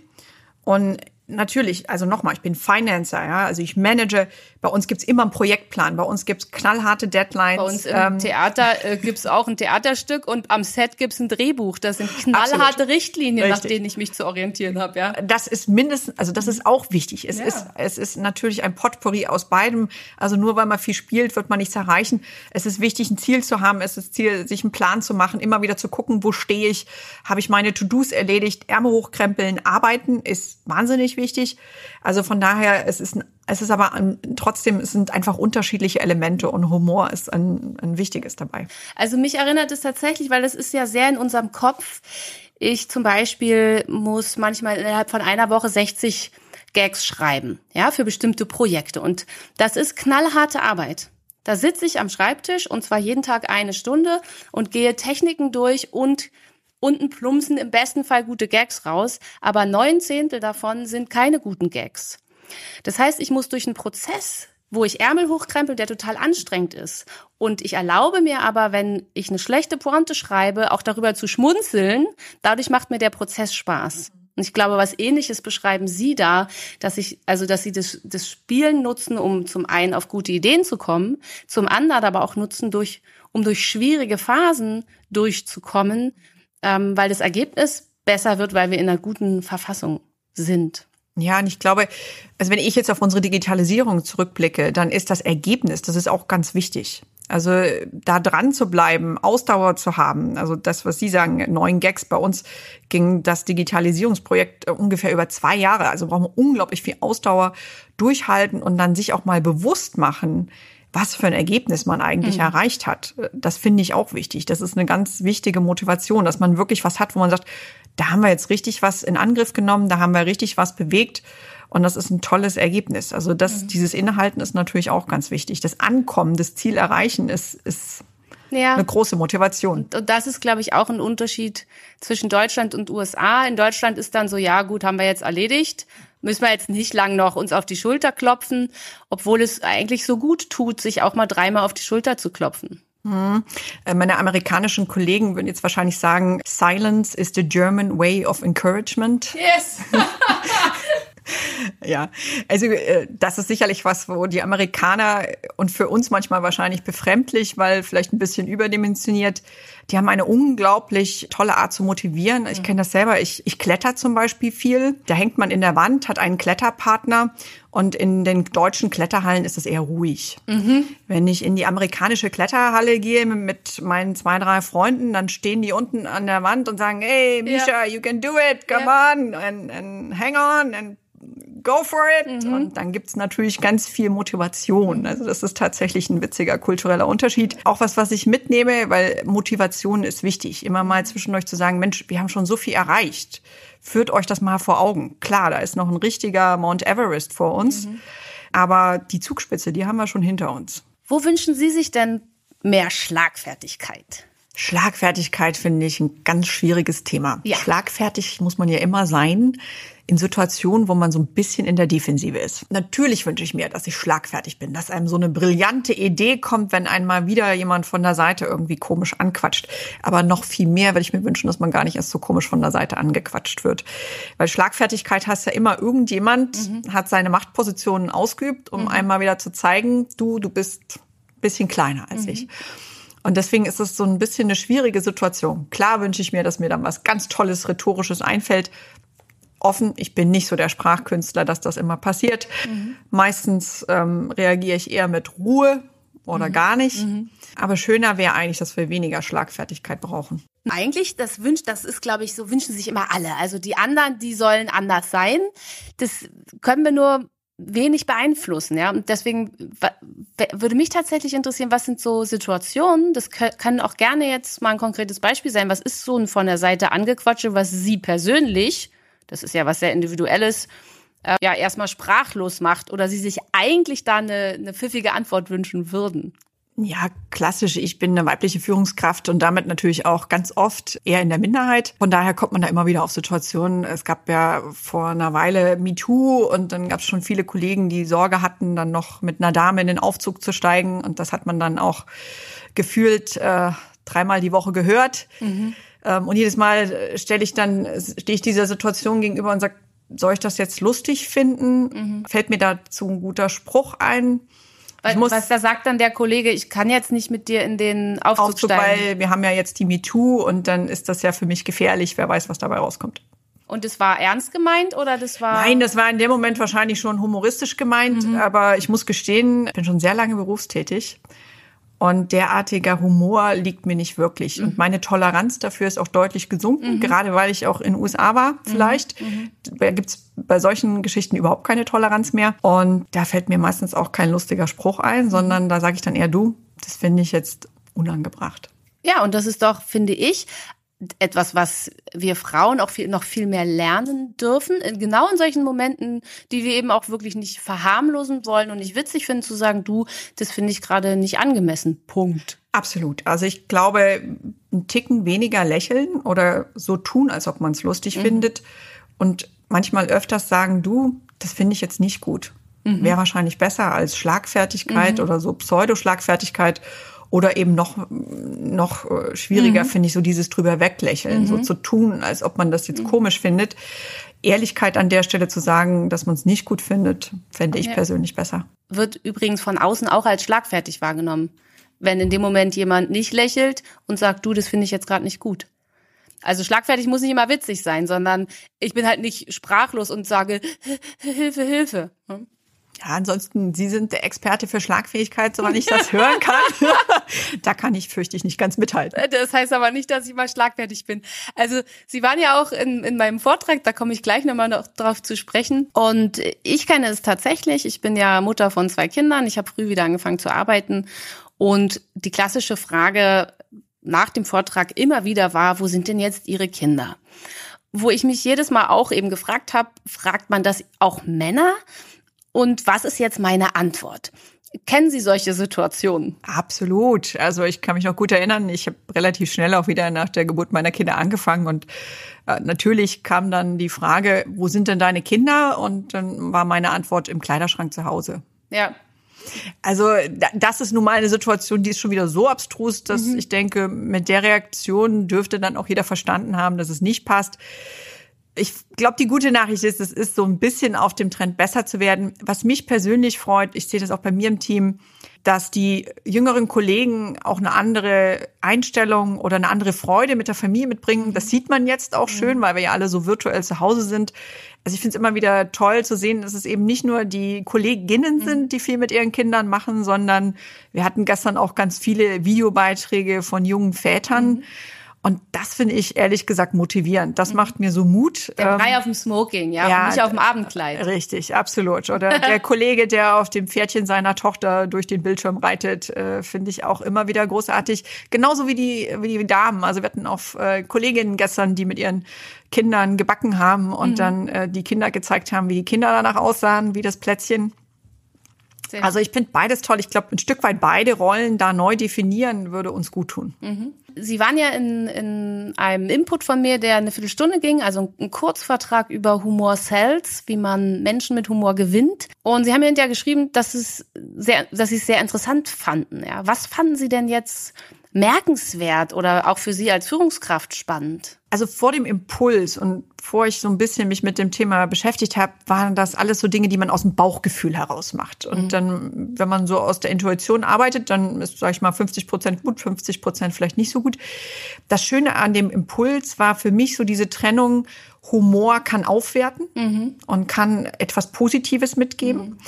Und natürlich, also nochmal, ich bin Financer, ja, also ich manage. Bei uns gibt's immer einen Projektplan, bei uns gibt's knallharte Deadlines. Bei uns im ähm, Theater äh, gibt's auch ein Theaterstück und am Set gibt's ein Drehbuch. Das sind knallharte absolut. Richtlinien, Richtig. nach denen ich mich zu orientieren habe. Ja, das ist mindestens, also das ist auch wichtig. Es ja. ist, es ist natürlich ein Potpourri aus beidem. Also nur weil man viel spielt, wird man nichts erreichen. Es ist wichtig, ein Ziel zu haben. Es ist Ziel, sich einen Plan zu machen, immer wieder zu gucken, wo stehe ich, habe ich meine To-Dos erledigt, Ärmel hochkrempeln, arbeiten ist wahnsinnig wichtig. Also von daher, es ist, es ist aber trotzdem, es sind einfach unterschiedliche Elemente und Humor ist ein, ein wichtiges dabei. Also mich erinnert es tatsächlich, weil es ist ja sehr in unserem Kopf. Ich zum Beispiel muss manchmal innerhalb von einer Woche 60 Gags schreiben, ja, für bestimmte Projekte. Und das ist knallharte Arbeit. Da sitze ich am Schreibtisch und zwar jeden Tag eine Stunde und gehe Techniken durch und unten plumpsen im besten Fall gute Gags raus, aber neun Zehntel davon sind keine guten Gags. Das heißt, ich muss durch einen Prozess, wo ich Ärmel hochkrempel, der total anstrengend ist. Und ich erlaube mir aber, wenn ich eine schlechte Pointe schreibe, auch darüber zu schmunzeln. Dadurch macht mir der Prozess Spaß. Und ich glaube, was ähnliches beschreiben Sie da, dass ich, also, dass Sie das, das Spielen nutzen, um zum einen auf gute Ideen zu kommen, zum anderen aber auch nutzen durch, um durch schwierige Phasen durchzukommen, ähm, weil das Ergebnis besser wird, weil wir in einer guten Verfassung sind. Ja, und ich glaube, also wenn ich jetzt auf unsere Digitalisierung zurückblicke, dann ist das Ergebnis, das ist auch ganz wichtig. Also da dran zu bleiben, Ausdauer zu haben. Also das, was Sie sagen, neun Gags bei uns ging das Digitalisierungsprojekt ungefähr über zwei Jahre. Also brauchen wir unglaublich viel Ausdauer durchhalten und dann sich auch mal bewusst machen, was für ein Ergebnis man eigentlich mhm. erreicht hat. Das finde ich auch wichtig. Das ist eine ganz wichtige Motivation, dass man wirklich was hat, wo man sagt, da haben wir jetzt richtig was in Angriff genommen, da haben wir richtig was bewegt. Und das ist ein tolles Ergebnis. Also das, mhm. dieses Innehalten ist natürlich auch ganz wichtig. Das Ankommen, das Ziel erreichen ist, ist ja. eine große Motivation. Und, und das ist, glaube ich, auch ein Unterschied zwischen Deutschland und USA. In Deutschland ist dann so, ja gut, haben wir jetzt erledigt müssen wir jetzt nicht lang noch uns auf die Schulter klopfen, obwohl es eigentlich so gut tut, sich auch mal dreimal auf die Schulter zu klopfen. Hm. Meine amerikanischen Kollegen würden jetzt wahrscheinlich sagen, Silence is the German way of encouragement. Yes. [LAUGHS] [LAUGHS] Ja, also äh, das ist sicherlich was, wo die Amerikaner und für uns manchmal wahrscheinlich befremdlich, weil vielleicht ein bisschen überdimensioniert, die haben eine unglaublich tolle Art zu motivieren. Ich kenne das selber. Ich, ich kletter zum Beispiel viel. Da hängt man in der Wand, hat einen Kletterpartner und in den deutschen Kletterhallen ist es eher ruhig. Mhm. Wenn ich in die amerikanische Kletterhalle gehe mit meinen zwei, drei Freunden, dann stehen die unten an der Wand und sagen, hey, Misha, yeah. you can do it, come yeah. on and, and hang on and go for it. Mhm. Und dann gibt's natürlich ganz viel Motivation. Also das ist tatsächlich ein witziger kultureller Unterschied. Auch was, was ich mitnehme, weil Motivation ist wichtig. Immer mal zwischendurch zu sagen, Mensch, wir haben schon so viel erreicht. Führt euch das mal vor Augen. Klar, da ist noch ein richtiger Mount Everest vor uns. Mhm. Aber die Zugspitze, die haben wir schon hinter uns. Wo wünschen Sie sich denn mehr Schlagfertigkeit? Schlagfertigkeit finde ich ein ganz schwieriges Thema. Ja. Schlagfertig muss man ja immer sein in Situationen, wo man so ein bisschen in der Defensive ist. Natürlich wünsche ich mir, dass ich schlagfertig bin, dass einem so eine brillante Idee kommt, wenn einmal wieder jemand von der Seite irgendwie komisch anquatscht. Aber noch viel mehr würde ich mir wünschen, dass man gar nicht erst so komisch von der Seite angequatscht wird. Weil Schlagfertigkeit heißt ja immer, irgendjemand mhm. hat seine Machtpositionen ausgeübt, um mhm. einmal wieder zu zeigen, du, du bist bisschen kleiner als mhm. ich. Und deswegen ist es so ein bisschen eine schwierige Situation. Klar wünsche ich mir, dass mir dann was ganz Tolles, Rhetorisches einfällt. Offen, ich bin nicht so der Sprachkünstler, dass das immer passiert. Mhm. Meistens ähm, reagiere ich eher mit Ruhe oder mhm. gar nicht. Mhm. Aber schöner wäre eigentlich, dass wir weniger Schlagfertigkeit brauchen. Eigentlich, das wünscht, das ist, glaube ich, so wünschen sich immer alle. Also die anderen, die sollen anders sein. Das können wir nur wenig beeinflussen, ja. Und deswegen würde mich tatsächlich interessieren, was sind so Situationen, das kann auch gerne jetzt mal ein konkretes Beispiel sein, was ist so ein von der Seite angequatsche, was Sie persönlich, das ist ja was sehr Individuelles, äh, ja, erstmal sprachlos macht oder Sie sich eigentlich da eine, eine pfiffige Antwort wünschen würden? Ja, klassisch. Ich bin eine weibliche Führungskraft und damit natürlich auch ganz oft eher in der Minderheit. Von daher kommt man da immer wieder auf Situationen. Es gab ja vor einer Weile MeToo und dann gab es schon viele Kollegen, die Sorge hatten, dann noch mit einer Dame in den Aufzug zu steigen. Und das hat man dann auch gefühlt äh, dreimal die Woche gehört. Mhm. Ähm, und jedes Mal stelle ich dann, stehe ich dieser Situation gegenüber und sage, soll ich das jetzt lustig finden? Mhm. Fällt mir dazu ein guter Spruch ein? Weil, was da sagt dann der Kollege, ich kann jetzt nicht mit dir in den Aufzug, Aufzug steigen. Weil wir haben ja jetzt die MeToo und dann ist das ja für mich gefährlich, wer weiß, was dabei rauskommt. Und das war ernst gemeint oder das war? Nein, das war in dem Moment wahrscheinlich schon humoristisch gemeint, mhm. aber ich muss gestehen, ich bin schon sehr lange berufstätig und derartiger Humor liegt mir nicht wirklich. Mhm. Und meine Toleranz dafür ist auch deutlich gesunken, mhm. gerade weil ich auch in den USA war mhm. vielleicht. Mhm. Da gibt's bei solchen Geschichten überhaupt keine Toleranz mehr. Und da fällt mir meistens auch kein lustiger Spruch ein, mhm. sondern da sage ich dann eher du, das finde ich jetzt unangebracht. Ja, und das ist doch, finde ich, etwas, was wir Frauen auch viel, noch viel mehr lernen dürfen, genau in solchen Momenten, die wir eben auch wirklich nicht verharmlosen wollen und nicht witzig finden, zu sagen, du, das finde ich gerade nicht angemessen. Punkt. Absolut. Also ich glaube, ein Ticken weniger lächeln oder so tun, als ob man es lustig mhm. findet und manchmal öfters sagen, du, das finde ich jetzt nicht gut. Mhm. Wäre wahrscheinlich besser als Schlagfertigkeit mhm. oder so Pseudoschlagfertigkeit oder eben noch, noch äh, schwieriger mhm. finde ich so dieses drüber weglächeln, mhm. so zu tun, als ob man das jetzt mhm. komisch findet. Ehrlichkeit an der Stelle zu sagen, dass man es nicht gut findet, fände ich ja. persönlich besser. Wird übrigens von außen auch als schlagfertig wahrgenommen. Wenn in dem Moment jemand nicht lächelt und sagt, du, das finde ich jetzt gerade nicht gut. Also schlagfertig muss nicht immer witzig sein, sondern ich bin halt nicht sprachlos und sage Hilfe, Hilfe. Hm? Ja, ansonsten, Sie sind der Experte für Schlagfähigkeit, soweit ich das hören kann. [LAUGHS] da kann ich, fürchte ich, nicht ganz mithalten. Das heißt aber nicht, dass ich mal schlagfertig bin. Also, Sie waren ja auch in, in meinem Vortrag, da komme ich gleich nochmal noch drauf zu sprechen. Und ich kenne es tatsächlich. Ich bin ja Mutter von zwei Kindern. Ich habe früh wieder angefangen zu arbeiten. Und die klassische Frage nach dem Vortrag immer wieder war, wo sind denn jetzt Ihre Kinder? Wo ich mich jedes Mal auch eben gefragt habe, fragt man das auch Männer? Und was ist jetzt meine Antwort? Kennen Sie solche Situationen? Absolut. Also ich kann mich noch gut erinnern, ich habe relativ schnell auch wieder nach der Geburt meiner Kinder angefangen und äh, natürlich kam dann die Frage, wo sind denn deine Kinder? Und dann war meine Antwort im Kleiderschrank zu Hause. Ja. Also das ist nun mal eine Situation, die ist schon wieder so abstrus, dass mhm. ich denke, mit der Reaktion dürfte dann auch jeder verstanden haben, dass es nicht passt ich glaube, die gute Nachricht ist, es ist so ein bisschen auf dem Trend besser zu werden. Was mich persönlich freut, ich sehe das auch bei mir im Team, dass die jüngeren Kollegen auch eine andere Einstellung oder eine andere Freude mit der Familie mitbringen. Das sieht man jetzt auch schön, weil wir ja alle so virtuell zu Hause sind. Also ich finde es immer wieder toll zu sehen, dass es eben nicht nur die Kolleginnen sind, die viel mit ihren Kindern machen, sondern wir hatten gestern auch ganz viele Videobeiträge von jungen Vätern. Mhm und das finde ich ehrlich gesagt motivierend. Das mhm. macht mir so Mut. Der Brei ähm, auf dem Smoking, ja, ja nicht auf dem Abendkleid. Richtig, absolut. Oder [LAUGHS] der Kollege, der auf dem Pferdchen seiner Tochter durch den Bildschirm reitet, äh, finde ich auch immer wieder großartig. Genauso wie die, wie die Damen. Also wir hatten auch äh, Kolleginnen gestern, die mit ihren Kindern gebacken haben und mhm. dann äh, die Kinder gezeigt haben, wie die Kinder danach aussahen, wie das Plätzchen. Sehr also ich finde beides toll. Ich glaube, ein Stück weit beide Rollen da neu definieren würde uns gut tun. Mhm. Sie waren ja in, in einem Input von mir, der eine Viertelstunde ging, also ein Kurzvertrag über Humor Cells, wie man Menschen mit Humor gewinnt. Und Sie haben ja geschrieben, dass, es sehr, dass Sie es sehr interessant fanden. Ja. Was fanden Sie denn jetzt merkenswert oder auch für Sie als Führungskraft spannend? Also vor dem Impuls und bevor ich so ein bisschen mich mit dem Thema beschäftigt habe, waren das alles so Dinge, die man aus dem Bauchgefühl heraus macht. Und mhm. dann, wenn man so aus der Intuition arbeitet, dann ist, sag ich mal, 50 Prozent gut, 50 Prozent vielleicht nicht so gut. Das Schöne an dem Impuls war für mich so diese Trennung, Humor kann aufwerten mhm. und kann etwas Positives mitgeben. Mhm.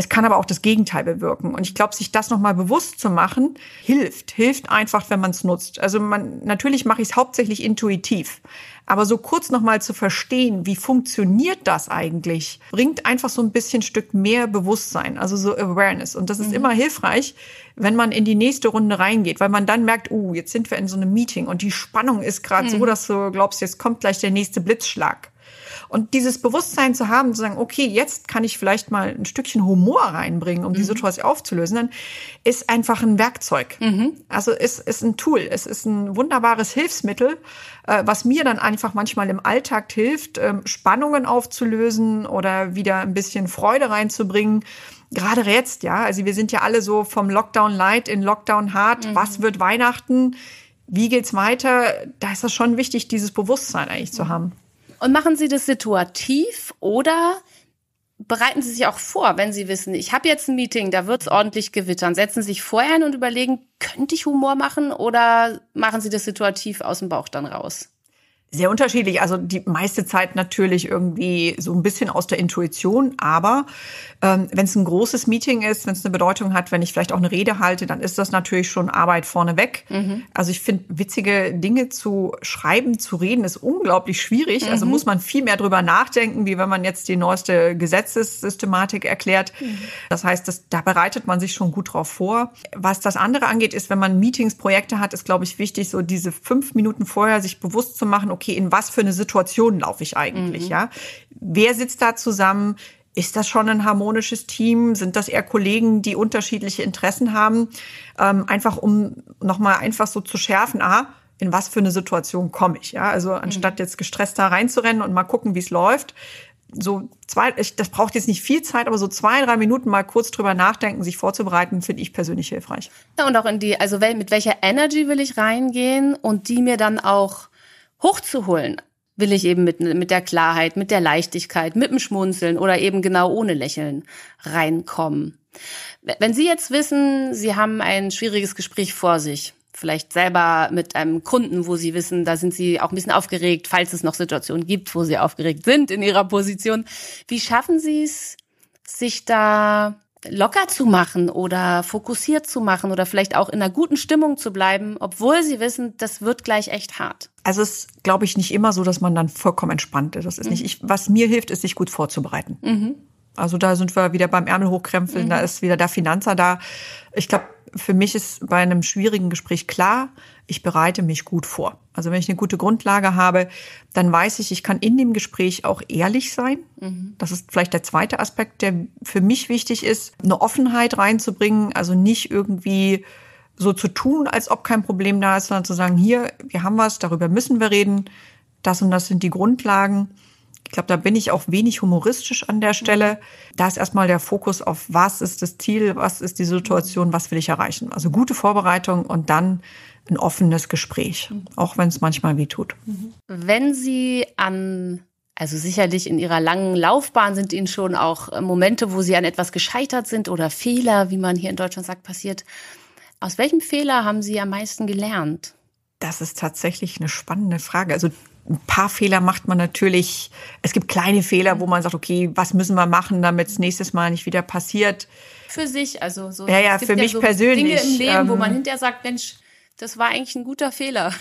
Es kann aber auch das Gegenteil bewirken. Und ich glaube, sich das nochmal bewusst zu machen, hilft. Hilft einfach, wenn man es nutzt. Also man, natürlich mache ich es hauptsächlich intuitiv. Aber so kurz nochmal zu verstehen, wie funktioniert das eigentlich, bringt einfach so ein bisschen Stück mehr Bewusstsein, also so Awareness. Und das ist mhm. immer hilfreich, wenn man in die nächste Runde reingeht, weil man dann merkt, uh, jetzt sind wir in so einem Meeting und die Spannung ist gerade mhm. so, dass du glaubst, jetzt kommt gleich der nächste Blitzschlag. Und dieses Bewusstsein zu haben, zu sagen, okay, jetzt kann ich vielleicht mal ein Stückchen Humor reinbringen, um die Situation aufzulösen, dann ist einfach ein Werkzeug. Also es ist ein Tool, es ist ein wunderbares Hilfsmittel, äh, was mir dann einfach manchmal im Alltag hilft, ähm, Spannungen aufzulösen oder wieder ein bisschen Freude reinzubringen. Gerade jetzt, ja, also wir sind ja alle so vom Lockdown Light in Lockdown Hard. Was wird Weihnachten? Wie geht's weiter? Da ist das schon wichtig, dieses Bewusstsein eigentlich zu haben. Und machen Sie das situativ oder bereiten Sie sich auch vor, wenn Sie wissen, ich habe jetzt ein Meeting, da wird's ordentlich gewittern. Setzen Sie sich vorher hin und überlegen, könnte ich Humor machen oder machen Sie das situativ aus dem Bauch dann raus? Sehr unterschiedlich. Also die meiste Zeit natürlich irgendwie so ein bisschen aus der Intuition. Aber ähm, wenn es ein großes Meeting ist, wenn es eine Bedeutung hat, wenn ich vielleicht auch eine Rede halte, dann ist das natürlich schon Arbeit vorneweg. Also ich finde, witzige Dinge zu schreiben, zu reden, ist unglaublich schwierig. Also muss man viel mehr drüber nachdenken, wie wenn man jetzt die neueste Gesetzessystematik erklärt. Das heißt, das, da bereitet man sich schon gut drauf vor. Was das andere angeht, ist, wenn man Meetings, Projekte hat, ist, glaube ich, wichtig, so diese fünf Minuten vorher sich bewusst zu machen, okay, in was für eine Situation laufe ich eigentlich, ja? Wer sitzt da zusammen? Ist das schon ein harmonisches Team? Sind das eher Kollegen, die unterschiedliche Interessen haben? Ähm, einfach um nochmal einfach so zu schärfen, ah, in was für eine Situation komme ich, ja? Also anstatt jetzt gestresst da reinzurennen und mal gucken, wie es läuft, so zwei, ich, das braucht jetzt nicht viel Zeit, aber so zwei, drei Minuten mal kurz drüber nachdenken, sich vorzubereiten, finde ich persönlich hilfreich. Ja, und auch in die, also mit welcher Energy will ich reingehen und die mir dann auch hochzuholen. Will ich eben mit, mit der Klarheit, mit der Leichtigkeit, mit dem Schmunzeln oder eben genau ohne Lächeln reinkommen. Wenn Sie jetzt wissen, Sie haben ein schwieriges Gespräch vor sich, vielleicht selber mit einem Kunden, wo Sie wissen, da sind Sie auch ein bisschen aufgeregt, falls es noch Situationen gibt, wo Sie aufgeregt sind in Ihrer Position. Wie schaffen Sie es, sich da locker zu machen oder fokussiert zu machen oder vielleicht auch in einer guten Stimmung zu bleiben, obwohl sie wissen, das wird gleich echt hart. Also es ist, glaube ich, nicht immer so, dass man dann vollkommen entspannt ist. Das ist nicht, ich, was mir hilft, ist, sich gut vorzubereiten. Also da sind wir wieder beim Ärmel hochkrempeln, da ist wieder der Finanzer da. Ich glaube, für mich ist bei einem schwierigen Gespräch klar, ich bereite mich gut vor. Also wenn ich eine gute Grundlage habe, dann weiß ich, ich kann in dem Gespräch auch ehrlich sein. Das ist vielleicht der zweite Aspekt, der für mich wichtig ist, eine Offenheit reinzubringen, also nicht irgendwie so zu tun, als ob kein Problem da ist, sondern zu sagen, hier, wir haben was, darüber müssen wir reden, das und das sind die Grundlagen. Ich glaube, da bin ich auch wenig humoristisch an der Stelle. Da ist erstmal der Fokus auf, was ist das Ziel, was ist die Situation, was will ich erreichen. Also gute Vorbereitung und dann ein offenes Gespräch, auch wenn es manchmal weh tut. Wenn Sie an, also sicherlich in Ihrer langen Laufbahn sind Ihnen schon auch Momente, wo Sie an etwas gescheitert sind oder Fehler, wie man hier in Deutschland sagt, passiert. Aus welchem Fehler haben Sie am meisten gelernt? Das ist tatsächlich eine spannende Frage. Also ein paar Fehler macht man natürlich. Es gibt kleine Fehler, wo man sagt, okay, was müssen wir machen, damit es nächstes Mal nicht wieder passiert. Für sich, also so. Ja, ja, für mich so persönlich, Dinge im Leben, wo ähm, man hinterher sagt, Mensch, das war eigentlich ein guter Fehler.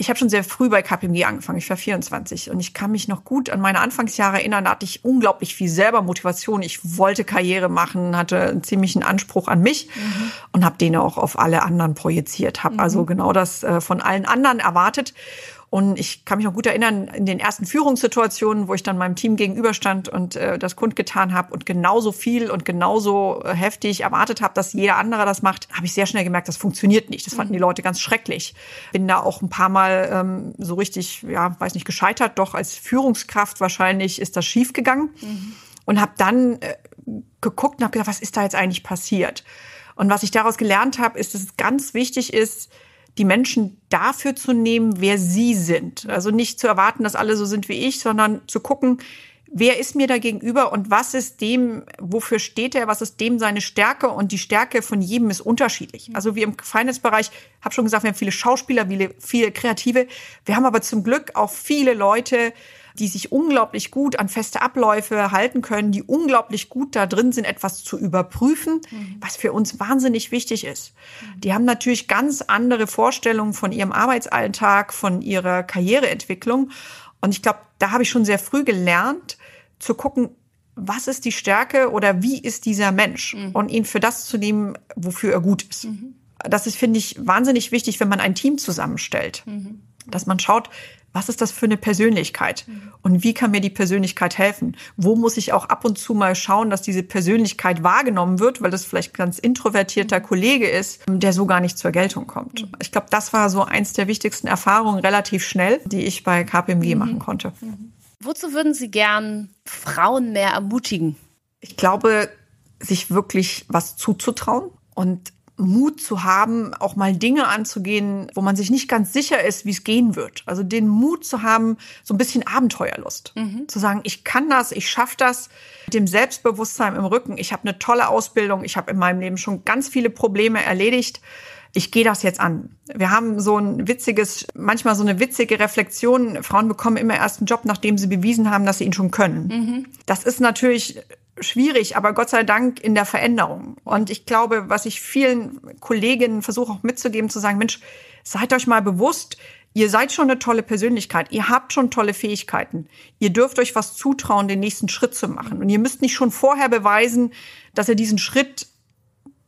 Ich habe schon sehr früh bei KPMG angefangen. Ich war 24 und ich kann mich noch gut an meine Anfangsjahre erinnern. Da hatte ich unglaublich viel selber Motivation. Ich wollte Karriere machen, hatte einen ziemlichen Anspruch an mich und habe den auch auf alle anderen projiziert. Habe also genau das äh, von allen anderen erwartet. Und ich kann mich noch gut erinnern, in den ersten Führungssituationen, wo ich dann meinem Team gegenüberstand und äh, das kundgetan habe und genauso viel und genauso äh, heftig erwartet habe, dass jeder andere das macht, habe ich sehr schnell gemerkt, das funktioniert nicht. Das fanden die Leute ganz schrecklich. Bin da auch ein paar Mal ähm, so richtig, ja, weiß nicht, gescheitert. Doch als Führungskraft wahrscheinlich ist das schief gegangen. Und habe dann äh, geguckt und habe gedacht, was ist da jetzt eigentlich passiert? Und was ich daraus gelernt habe, ist, dass es ganz wichtig ist, die Menschen dafür zu nehmen, wer sie sind. Also nicht zu erwarten, dass alle so sind wie ich, sondern zu gucken, wer ist mir da gegenüber und was ist dem, wofür steht er, was ist dem seine Stärke und die Stärke von jedem ist unterschiedlich. Also wir im Finance-Bereich, habe schon gesagt, wir haben viele Schauspieler, viele, viele Kreative. Wir haben aber zum Glück auch viele Leute, die sich unglaublich gut an feste Abläufe halten können, die unglaublich gut da drin sind, etwas zu überprüfen, was für uns wahnsinnig wichtig ist. Die haben natürlich ganz andere Vorstellungen von ihrem Arbeitsalltag, von ihrer Karriereentwicklung. Und ich glaube, da habe ich schon sehr früh gelernt, zu gucken, was ist die Stärke oder wie ist dieser Mensch und ihn für das zu nehmen, wofür er gut ist. Das ist, finde ich, wahnsinnig wichtig, wenn man ein Team zusammenstellt. Dass man schaut, was ist das für eine Persönlichkeit? Und wie kann mir die Persönlichkeit helfen? Wo muss ich auch ab und zu mal schauen, dass diese Persönlichkeit wahrgenommen wird, weil das vielleicht ganz introvertierter Kollege ist, der so gar nicht zur Geltung kommt. Ich glaube, das war so eins der wichtigsten Erfahrungen relativ schnell, die ich bei KPMG mhm. machen konnte. Wozu würden Sie gern Frauen mehr ermutigen? Ich glaube, sich wirklich was zuzutrauen und Mut zu haben, auch mal Dinge anzugehen, wo man sich nicht ganz sicher ist, wie es gehen wird. Also den Mut zu haben, so ein bisschen Abenteuerlust. Mhm. Zu sagen, ich kann das, ich schaffe das, mit dem Selbstbewusstsein im Rücken. Ich habe eine tolle Ausbildung, ich habe in meinem Leben schon ganz viele Probleme erledigt. Ich gehe das jetzt an. Wir haben so ein witziges, manchmal so eine witzige Reflexion. Frauen bekommen immer erst einen Job, nachdem sie bewiesen haben, dass sie ihn schon können. Mhm. Das ist natürlich schwierig, aber Gott sei Dank in der Veränderung. Und ich glaube, was ich vielen Kolleginnen versuche auch mitzugeben, zu sagen, Mensch, seid euch mal bewusst, ihr seid schon eine tolle Persönlichkeit, ihr habt schon tolle Fähigkeiten, ihr dürft euch was zutrauen, den nächsten Schritt zu machen. Und ihr müsst nicht schon vorher beweisen, dass ihr diesen Schritt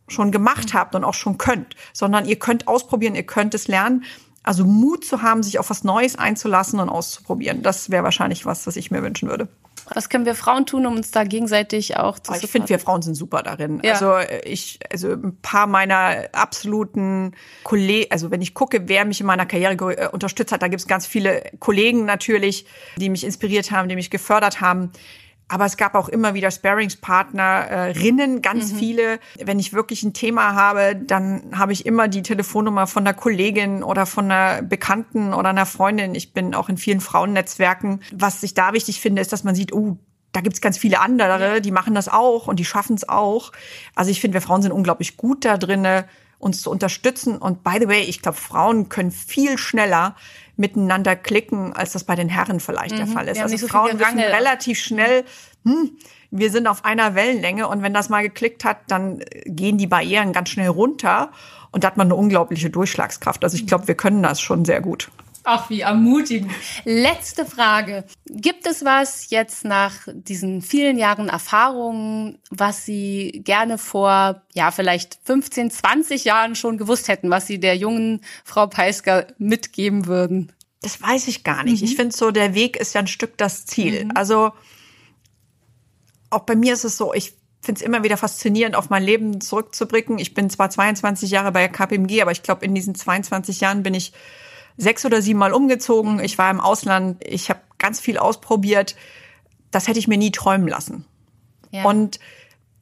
schon gemacht habt und auch schon könnt, sondern ihr könnt ausprobieren, ihr könnt es lernen. Also Mut zu haben, sich auf was Neues einzulassen und auszuprobieren. Das wäre wahrscheinlich was, was ich mir wünschen würde. Was können wir Frauen tun, um uns da gegenseitig auch zu Ich finde, wir Frauen sind super darin. Ja. Also ich, also ein paar meiner absoluten Kollegen, also wenn ich gucke, wer mich in meiner Karriere äh, unterstützt hat, da gibt es ganz viele Kollegen natürlich, die mich inspiriert haben, die mich gefördert haben. Aber es gab auch immer wieder Sparingspartnerinnen, ganz mhm. viele. Wenn ich wirklich ein Thema habe, dann habe ich immer die Telefonnummer von einer Kollegin oder von einer Bekannten oder einer Freundin. Ich bin auch in vielen Frauennetzwerken. Was ich da wichtig finde, ist, dass man sieht, oh, da gibt's ganz viele andere, die machen das auch und die schaffen es auch. Also ich finde, wir Frauen sind unglaublich gut da drinne, uns zu unterstützen. Und by the way, ich glaube, Frauen können viel schneller miteinander klicken, als das bei den Herren vielleicht mhm. der Fall ist. Also so Frauen wissen relativ schnell, hm, wir sind auf einer Wellenlänge und wenn das mal geklickt hat, dann gehen die Barrieren ganz schnell runter und da hat man eine unglaubliche Durchschlagskraft. Also ich glaube, wir können das schon sehr gut. Ach, wie ermutigend. Letzte Frage. Gibt es was jetzt nach diesen vielen Jahren Erfahrungen, was Sie gerne vor, ja, vielleicht 15, 20 Jahren schon gewusst hätten, was Sie der jungen Frau Peisker mitgeben würden? Das weiß ich gar nicht. Mhm. Ich finde so, der Weg ist ja ein Stück das Ziel. Mhm. Also, auch bei mir ist es so, ich finde es immer wieder faszinierend, auf mein Leben zurückzublicken. Ich bin zwar 22 Jahre bei KPMG, aber ich glaube, in diesen 22 Jahren bin ich sechs oder sieben Mal umgezogen. Ich war im Ausland. Ich habe ganz viel ausprobiert. Das hätte ich mir nie träumen lassen. Ja. Und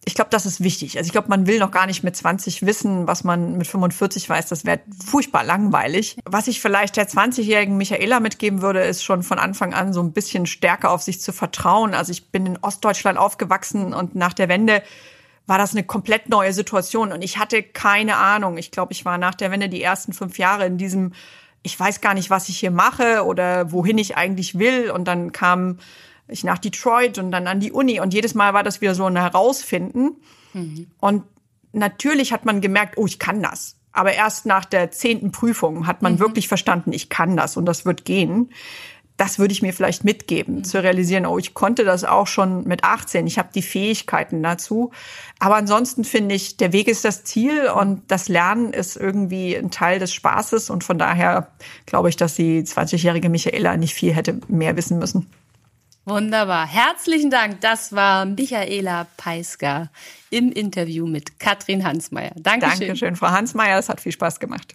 ich glaube, das ist wichtig. Also ich glaube, man will noch gar nicht mit 20 wissen, was man mit 45 weiß. Das wäre furchtbar langweilig. Was ich vielleicht der 20-jährigen Michaela mitgeben würde, ist schon von Anfang an so ein bisschen stärker auf sich zu vertrauen. Also ich bin in Ostdeutschland aufgewachsen und nach der Wende war das eine komplett neue Situation und ich hatte keine Ahnung. Ich glaube, ich war nach der Wende die ersten fünf Jahre in diesem ich weiß gar nicht, was ich hier mache oder wohin ich eigentlich will. Und dann kam ich nach Detroit und dann an die Uni. Und jedes Mal war das wieder so ein Herausfinden. Mhm. Und natürlich hat man gemerkt, oh, ich kann das. Aber erst nach der zehnten Prüfung hat man mhm. wirklich verstanden, ich kann das und das wird gehen das würde ich mir vielleicht mitgeben, mhm. zu realisieren, oh, ich konnte das auch schon mit 18, ich habe die Fähigkeiten dazu. Aber ansonsten finde ich, der Weg ist das Ziel und das Lernen ist irgendwie ein Teil des Spaßes und von daher glaube ich, dass die 20-jährige Michaela nicht viel hätte mehr wissen müssen. Wunderbar. Herzlichen Dank. Das war Michaela Peisker im Interview mit Katrin Hansmeier. Dankeschön. Dankeschön, Frau Hansmeier. Es hat viel Spaß gemacht.